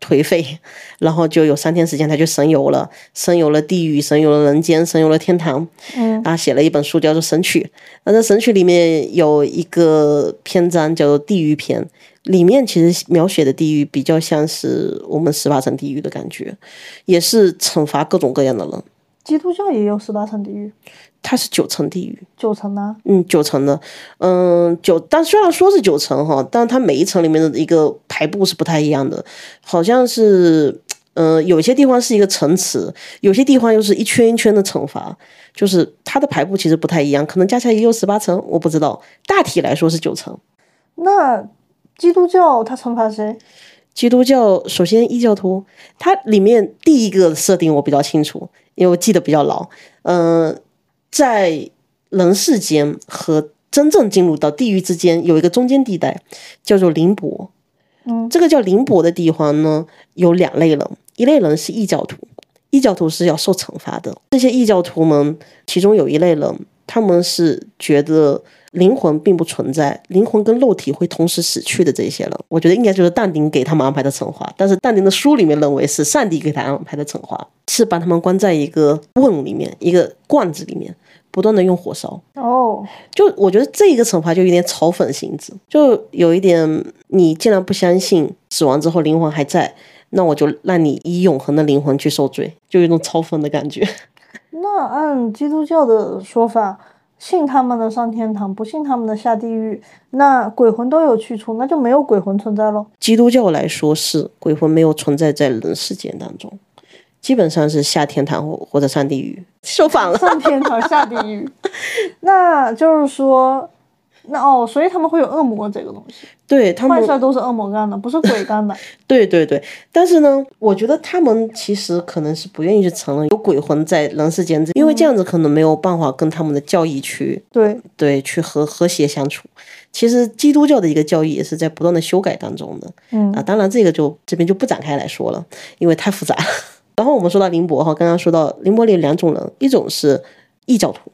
颓废，然后就有三天时间，他就神游了，神游了地狱，神游了人间，神游了天堂。嗯，啊，写了一本书叫做《神曲》，那在《神曲》里面有一个篇章叫做《地狱篇》，里面其实描写的地狱比较像是我们十八层地狱的感觉，也是惩罚各种各样的人。基督教也有十八层地狱。它是九层地狱，九层呢？嗯，九层的，嗯，九，但虽然说是九层哈，但它每一层里面的一个排布是不太一样的，好像是，嗯，有些地方是一个层次，有些地方又是一圈一圈的惩罚，就是它的排布其实不太一样，可能加起来也有十八层，我不知道，大体来说是九层。那基督教它惩罚谁？基督教首先异教徒，它里面第一个设定我比较清楚，因为我记得比较牢，嗯。在人世间和真正进入到地狱之间有一个中间地带，叫做灵伯。嗯，这个叫灵伯的地方呢，有两类人，一类人是异教徒，异教徒是要受惩罚的。这些异教徒们，其中有一类人，他们是觉得灵魂并不存在，灵魂跟肉体会同时死去的这些人，我觉得应该就是但丁给他们安排的惩罚。但是但丁的书里面认为是上帝给他安排的惩罚。是把他们关在一个瓮里面，一个罐子里面，不断的用火烧。哦，就我觉得这一个惩罚就有点嘲讽性质，就有一点，你既然不相信死亡之后灵魂还在，那我就让你以永恒的灵魂去受罪，就有一种嘲讽的感觉。那按基督教的说法，信他们的上天堂，不信他们的下地狱，那鬼魂都有去处，那就没有鬼魂存在喽？基督教来说是鬼魂没有存在在人世间当中。基本上是下天堂或或者上地狱，说反了。上天堂下地狱，那就是说，那哦，所以他们会有恶魔这个东西。对他们坏事都是恶魔干的，不是鬼干的。对对对，但是呢，我觉得他们其实可能是不愿意去承认有鬼魂在人世间，因为这样子可能没有办法跟他们的教义去对对去和和谐相处。其实基督教的一个教义也是在不断的修改当中的。嗯啊，当然这个就这边就不展开来说了，因为太复杂。然后我们说到林博哈，刚刚说到林博里两种人，一种是异教徒，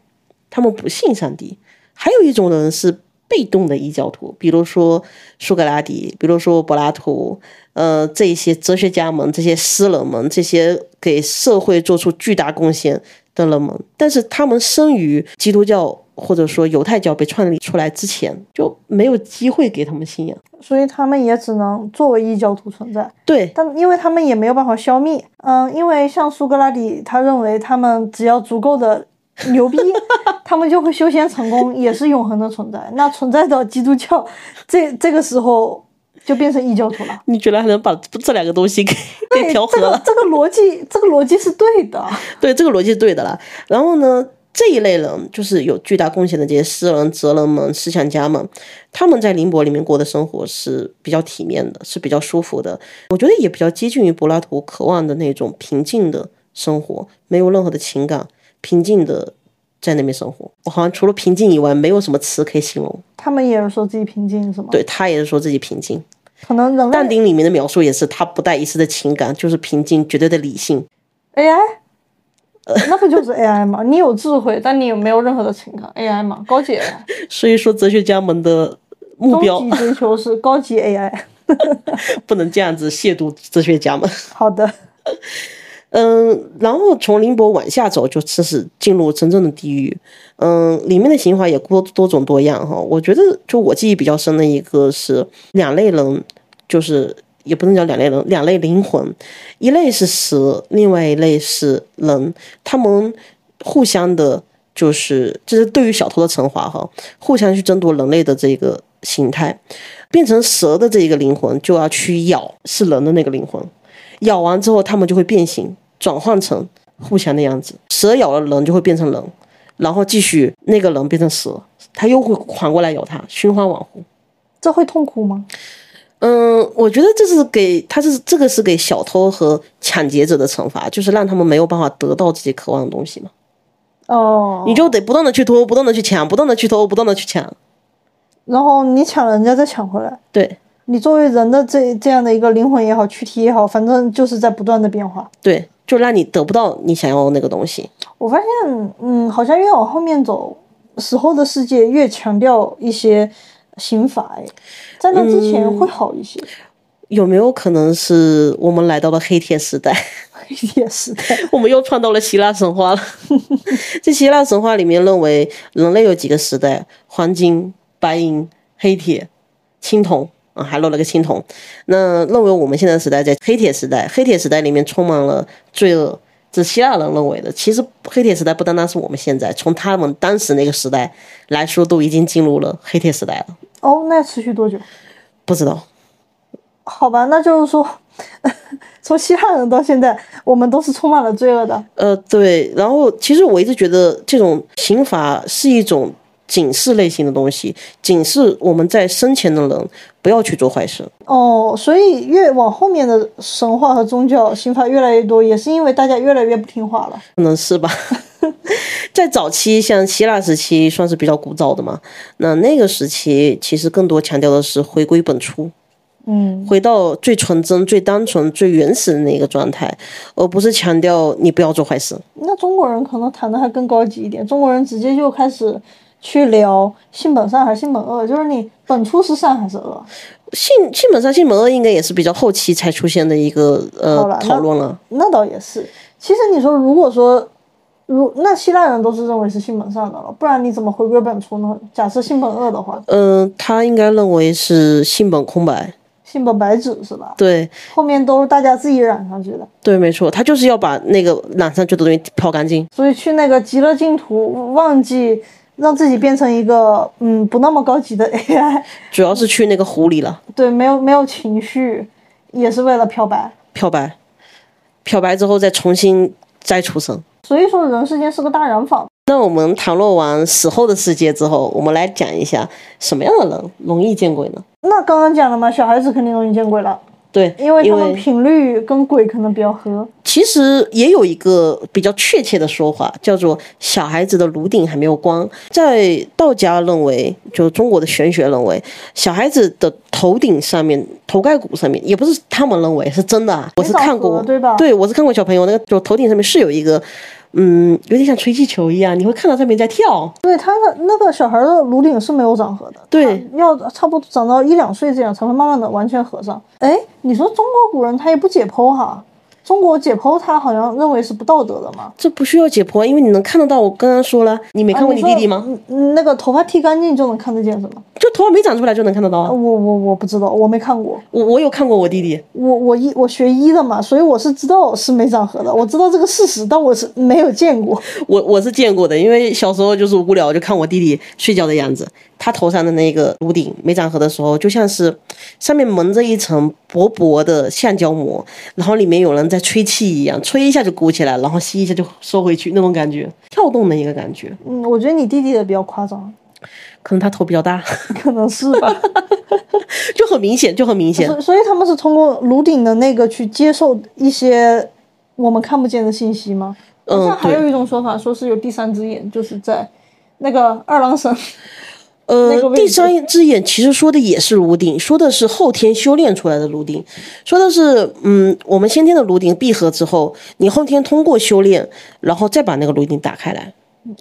他们不信上帝；还有一种人是被动的异教徒，比如说苏格拉底，比如说柏拉图，呃，这些哲学家们、这些诗人们、这些给社会做出巨大贡献的人们，但是他们生于基督教。或者说犹太教被创立出来之前就没有机会给他们信仰，所以他们也只能作为异教徒存在。对，但因为他们也没有办法消灭。嗯，因为像苏格拉底，他认为他们只要足够的牛逼，他们就会修仙成功，也是永恒的存在。那存在到基督教，这这个时候就变成异教徒了。你居然还能把这两个东西给给调和了？这个逻辑，这个逻辑是对的。对，这个逻辑是对的了。然后呢？这一类人就是有巨大贡献的这些诗人、哲人们、思想家们，他们在林博里面过的生活是比较体面的，是比较舒服的。我觉得也比较接近于柏拉图渴望的那种平静的生活，没有任何的情感，平静的在那边生活。我好像除了平静以外，没有什么词可以形容。他们也是说自己平静，是吗？对他也是说自己平静。可能人但丁里面的描述也是，他不带一丝的情感，就是平静，绝对的理性。AI。那不就是 AI 吗？你有智慧，但你有没有任何的情感？AI 嘛，高级 AI。所以说，哲学家们的目标追求是高级 AI，不能这样子亵渎哲学家们。好的，嗯，然后从林博往下走，就开始进入真正的地狱。嗯，里面的刑罚也多多种多样哈。我觉得，就我记忆比较深的一个是两类人，就是。也不能叫两类人，两类灵魂，一类是蛇，另外一类是人，他们互相的，就是这是对于小偷的惩罚哈，互相去争夺人类的这个形态，变成蛇的这一个灵魂就要去咬是人的那个灵魂，咬完之后他们就会变形，转换成互相的样子，蛇咬了人就会变成人，然后继续那个人变成蛇，他又会缓过来咬他，循环往复，这会痛苦吗？嗯，我觉得这是给他是这个是给小偷和抢劫者的惩罚，就是让他们没有办法得到自己渴望的东西嘛。哦，你就得不断的去偷，不断的去抢，不断的去偷，不断的去抢。然后你抢了人家再抢回来，对你作为人的这这样的一个灵魂也好，躯体也好，反正就是在不断的变化。对，就让你得不到你想要的那个东西。我发现，嗯，好像越往后面走，死后的世界越强调一些刑法，哎，在那之前会好一些。有没有可能是我们来到了黑铁时代？黑铁时代，我们又穿到了希腊神话了。这希腊神话里面，认为人类有几个时代：黄金、白银、黑铁、青铜啊，还漏了个青铜。那认为我们现在时代在黑铁时代，黑铁时代里面充满了罪恶，这是希腊人认为的。其实黑铁时代不单单是我们现在，从他们当时那个时代来说，都已经进入了黑铁时代了。哦，那持续多久？不知道。好吧，那就是说，从希腊人到现在，我们都是充满了罪恶的。呃，对。然后，其实我一直觉得这种刑罚是一种警示类型的东西，警示我们在生前的人不要去做坏事。哦，所以越往后面的神话和宗教刑法越来越多，也是因为大家越来越不听话了。可能是吧。在早期，像希腊时期算是比较古早的嘛。那那个时期其实更多强调的是回归本初。嗯，回到最纯真、最单纯、最原始的那个状态，而不是强调你不要做坏事。那中国人可能谈的还更高级一点，中国人直接就开始去聊性本善还是性本恶，就是你本初是善还是恶？性性本善、性本恶应该也是比较后期才出现的一个呃讨论了。那倒也是。其实你说，如果说如那希腊人都是认为是性本善的了，不然你怎么回归本初呢？假设性本恶的话，嗯，他应该认为是性本空白。性本白纸是吧？对，后面都是大家自己染上去的。对，没错，他就是要把那个染上去的东西漂干净。所以去那个极乐净土，忘记让自己变成一个嗯不那么高级的 AI。主要是去那个湖里了。对，没有没有情绪，也是为了漂白。漂白，漂白之后再重新再出生。所以说，人世间是个大染坊。那我们谈论完死后的世界之后，我们来讲一下什么样的人容易见鬼呢？那刚刚讲了嘛，小孩子肯定容易见鬼了。对，因为他们频率跟鬼可能比较合。其实也有一个比较确切的说法，叫做小孩子的颅顶还没有光。在道家认为，就中国的玄学认为，小孩子的头顶上面、头盖骨上面，也不是他们认为是真的啊，我是看过，对吧？对，我是看过小朋友那个，就头顶上面是有一个。嗯，有点像吹气球一样，你会看到上面在跳。对，他的那个小孩的颅顶是没有长合的，对，要差不多长到一两岁这样才会慢慢的完全合上。哎，你说中国古人他也不解剖哈？中国解剖他好像认为是不道德的嘛？这不需要解剖，因为你能看得到。我刚刚说了，你没看过你弟弟吗？那个头发剃干净就能看得见是吗？就头发没长出来就能看得到啊。我我我不知道，我没看过。我我有看过我弟弟。我我医我学医的嘛，所以我是知道是没长合的，我知道这个事实，但我是没有见过。我我是见过的，因为小时候就是无聊就看我弟弟睡觉的样子。他头上的那个颅顶没长合的时候，就像是上面蒙着一层薄薄的橡胶膜，然后里面有人在吹气一样，吹一下就鼓起来，然后吸一下就收回去，那种感觉，跳动的一个感觉。嗯，我觉得你弟弟的比较夸张，可能他头比较大，可能是吧，就很明显，就很明显。所以他们是通过颅顶的那个去接受一些我们看不见的信息吗？嗯，还有一种说法，说是有第三只眼，就是在那个二郎神。呃，第三只眼其实说的也是颅顶，说的是后天修炼出来的颅顶，说的是，嗯，我们先天的颅顶闭合之后，你后天通过修炼，然后再把那个颅顶打开来。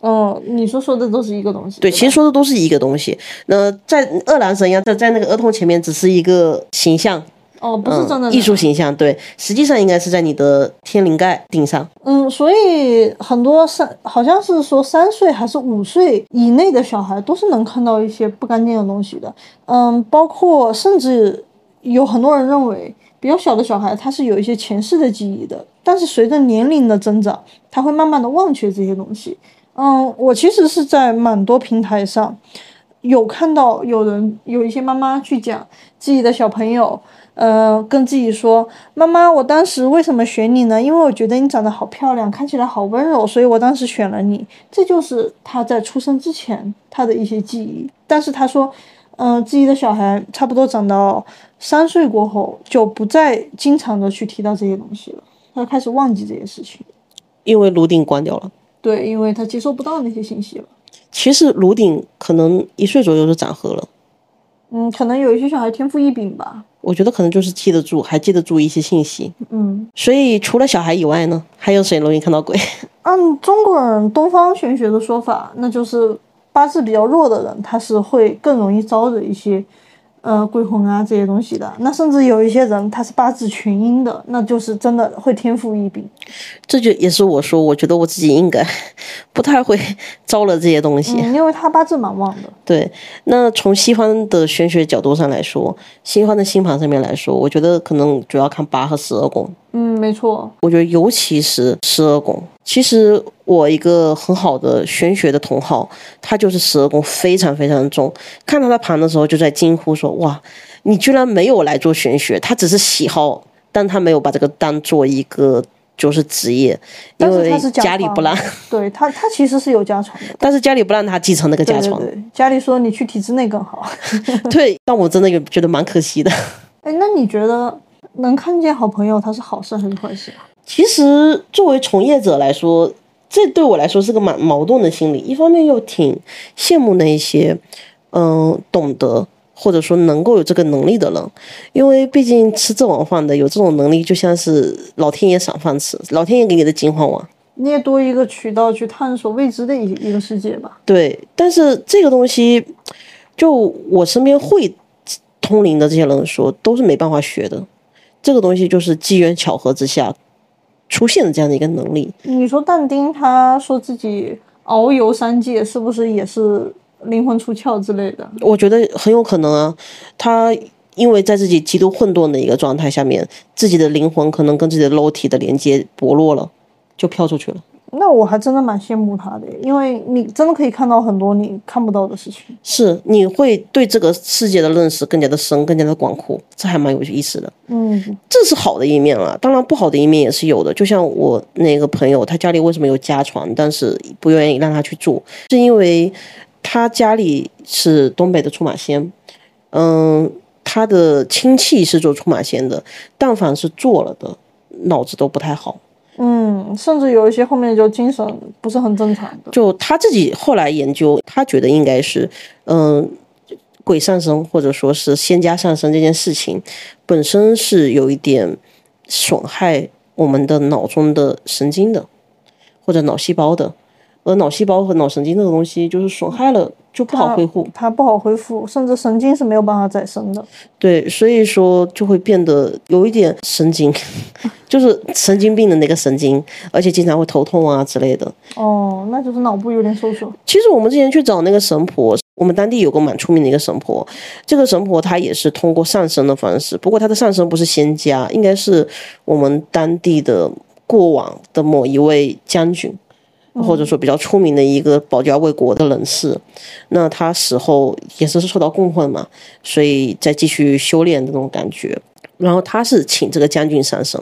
哦，你说说的都是一个东西。对，其实说的都是一个东西。那在二郎神一样，在在那个儿童前面只是一个形象。哦，不是真的艺术形象，对，实际上应该是在你的天灵盖顶上。嗯，所以很多三好像是说三岁还是五岁以内的小孩都是能看到一些不干净的东西的。嗯，包括甚至有很多人认为比较小的小孩他是有一些前世的记忆的，但是随着年龄的增长，他会慢慢的忘却这些东西。嗯，我其实是在蛮多平台上有看到有人有一些妈妈去讲自己的小朋友。呃，跟自己说，妈妈，我当时为什么选你呢？因为我觉得你长得好漂亮，看起来好温柔，所以我当时选了你。这就是他在出生之前他的一些记忆。但是他说，嗯，自己的小孩差不多长到三岁过后，就不再经常的去提到这些东西了，他开始忘记这些事情，因为颅顶关掉了。对，因为他接收不到那些信息了。其实颅顶可能一岁左右就长合了。嗯，可能有一些小孩天赋异禀吧。我觉得可能就是记得住，还记得住一些信息。嗯，所以除了小孩以外呢，还有谁容易看到鬼？按 中国人东方玄学的说法，那就是八字比较弱的人，他是会更容易招惹一些。呃，鬼魂啊这些东西的，那甚至有一些人他是八字群阴的，那就是真的会天赋异禀。这就也是我说，我觉得我自己应该不太会招惹这些东西，因为他八字蛮旺的。对，那从西方的玄学角度上来说，西方的星盘上面来说，我觉得可能主要看八和十二宫。嗯，没错。我觉得尤其是十二宫。其实我一个很好的玄学的同好，他就是十二宫非常非常重。看到他的盘的时候，就在惊呼说：“哇，你居然没有来做玄学，他只是喜好，但他没有把这个当做一个就是职业，因为家里不让。对他，他其实是有家传的，但是家里不让他继承那个家传。对，家里说你去体制内更好。对，但我真的有觉得蛮可惜的。哎，那你觉得能看见好朋友，他是好事还是坏事啊？其实，作为从业者来说，这对我来说是个蛮矛盾的心理。一方面又挺羡慕那一些，嗯，懂得或者说能够有这个能力的人，因为毕竟吃这碗饭的有这种能力，就像是老天爷赏饭吃，老天爷给你的金饭碗，你也多一个渠道去探索未知的一一个世界吧。对，但是这个东西，就我身边会通灵的这些人说，都是没办法学的。这个东西就是机缘巧合之下。出现的这样的一个能力，你说但丁他说自己遨游三界，是不是也是灵魂出窍之类的？我觉得很有可能啊，他因为在自己极度混沌的一个状态下面，自己的灵魂可能跟自己的肉体的连接薄弱了，就飘出去了。那我还真的蛮羡慕他的，因为你真的可以看到很多你看不到的事情。是，你会对这个世界的认识更加的深，更加的广阔，这还蛮有意思的。嗯，这是好的一面了，当然不好的一面也是有的。就像我那个朋友，他家里为什么有家床，但是不愿意让他去住，是因为他家里是东北的出马仙，嗯，他的亲戚是做出马仙的，但凡是做了的，脑子都不太好。嗯，甚至有一些后面就精神不是很正常的。就他自己后来研究，他觉得应该是，嗯，鬼上身或者说是仙家上身这件事情，本身是有一点损害我们的脑中的神经的，或者脑细胞的。而脑细胞和脑神经这个东西，就是损害了就不好恢复，它不好恢复，甚至神经是没有办法再生的。对，所以说就会变得有一点神经，就是神经病的那个神经，而且经常会头痛啊之类的。哦，那就是脑部有点受损。其实我们之前去找那个神婆，我们当地有个蛮出名的一个神婆，这个神婆她也是通过上身的方式，不过她的上身不是仙家，应该是我们当地的过往的某一位将军。或者说比较出名的一个保家卫国的人士，那他死后也是受到供奉嘛，所以再继续修炼这种感觉。然后他是请这个将军上身，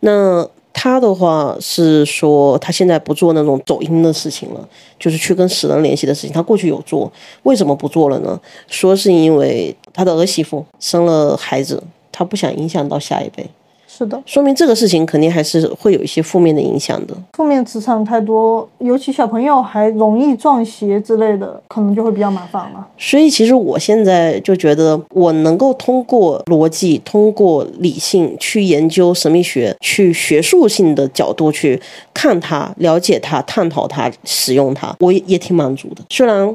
那他的话是说他现在不做那种走阴的事情了，就是去跟死人联系的事情。他过去有做，为什么不做了呢？说是因为他的儿媳妇生了孩子，他不想影响到下一辈。是的，说明这个事情肯定还是会有一些负面的影响的。负面磁场太多，尤其小朋友还容易撞邪之类的，可能就会比较麻烦了。所以其实我现在就觉得，我能够通过逻辑、通过理性去研究神秘学，去学术性的角度去看它、了解它、探讨它、使用它，我也挺满足的。虽然。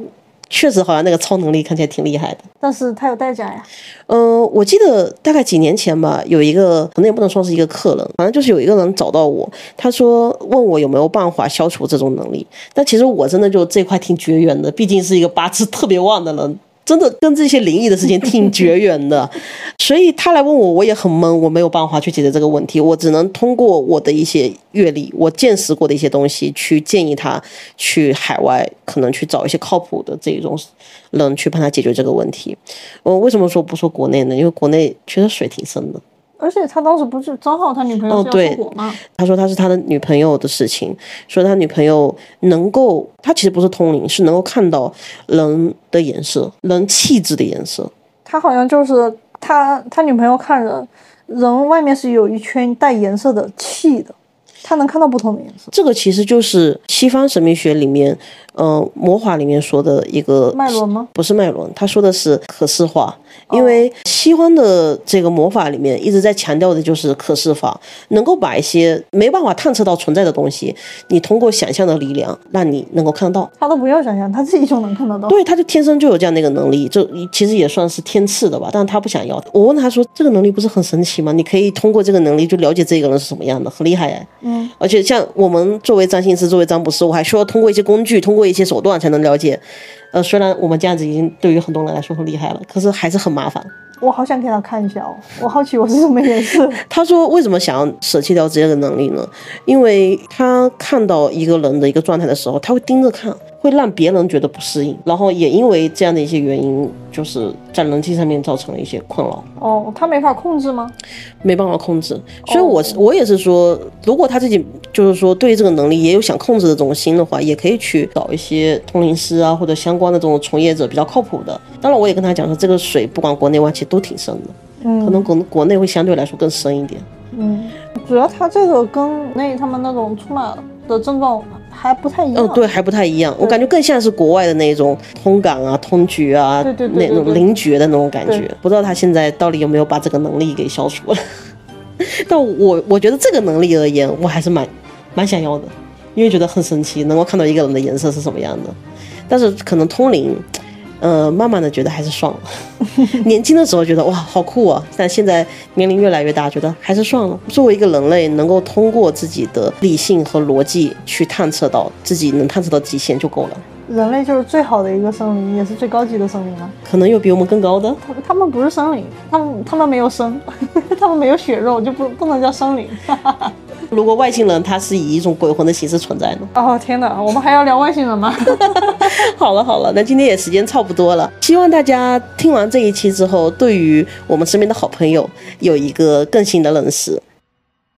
确实，好像那个超能力看起来挺厉害的，但是它有代价呀。嗯，我记得大概几年前吧，有一个可能也不能说是一个客人，反正就是有一个人找到我，他说问我有没有办法消除这种能力。但其实我真的就这块挺绝缘的，毕竟是一个八字特别旺的人。真的跟这些灵异的事情挺绝缘的，所以他来问我，我也很懵，我没有办法去解决这个问题，我只能通过我的一些阅历，我见识过的一些东西，去建议他去海外，可能去找一些靠谱的这种人去帮他解决这个问题。我为什么说不说国内呢？因为国内确实水挺深的。而且他当时不是张浩他女朋友是要出国吗？他说他是他的女朋友的事情，说他女朋友能够，他其实不是通灵，是能够看到人的颜色，人气质的颜色。他好像就是他他女朋友看人，人外面是有一圈带颜色的气的，他能看到不同的颜色。这个其实就是西方神秘学里面，呃魔法里面说的一个脉轮吗？不是脉轮，他说的是可视化。因为西方的这个魔法里面一直在强调的就是可视化，能够把一些没办法探测到存在的东西，你通过想象的力量让你能够看得到。他都不要想象，他自己就能看得到。对，他就天生就有这样的一个能力，就其实也算是天赐的吧。但是他不想要。我问他说：“这个能力不是很神奇吗？你可以通过这个能力就了解这个人是什么样的，很厉害哎。”嗯。而且像我们作为占星师，作为占卜师，我还需要通过一些工具，通过一些手段才能了解。呃，虽然我们这样子已经对于很多人来说很厉害了，可是还是很麻烦。我好想给他看一下哦，我好奇我是什么颜色。他说为什么想要舍弃掉这个能力呢？因为他看到一个人的一个状态的时候，他会盯着看。会让别人觉得不适应，然后也因为这样的一些原因，就是在人际上面造成了一些困扰。哦，他没法控制吗？没办法控制。所以，我我也是说，如果他自己就是说对这个能力也有想控制的这种心的话，也可以去找一些通灵师啊，或者相关的这种从业者比较靠谱的。当然，我也跟他讲说，这个水不管国内外其实都挺深的，嗯，可能国国内会相对来说更深一点。嗯，主要他这个跟那他们那种出马的症状。还不太一样，嗯，对，还不太一样。我感觉更像是国外的那种通感啊、通觉啊，对对对，那种灵觉的那种感觉。不知道他现在到底有没有把这个能力给消除了？但我我觉得这个能力而言，我还是蛮蛮想要的，因为觉得很神奇，能够看到一个人的颜色是什么样的。但是可能通灵。呃，慢慢的觉得还是算了。年轻的时候觉得哇好酷啊，但现在年龄越来越大，觉得还是算了。作为一个人类，能够通过自己的理性和逻辑去探测到自己能探测到极限就够了。人类就是最好的一个生灵，也是最高级的生灵了。可能有比我们更高的？他他们不是生灵，他们他们没有生，他们没有血肉，就不不能叫生灵。如果外星人他是以一种鬼魂的形式存在呢？哦天哪，我们还要聊外星人吗？好了好了，那今天也时间差不多了，希望大家听完这一期之后，对于我们身边的好朋友有一个更新的认识。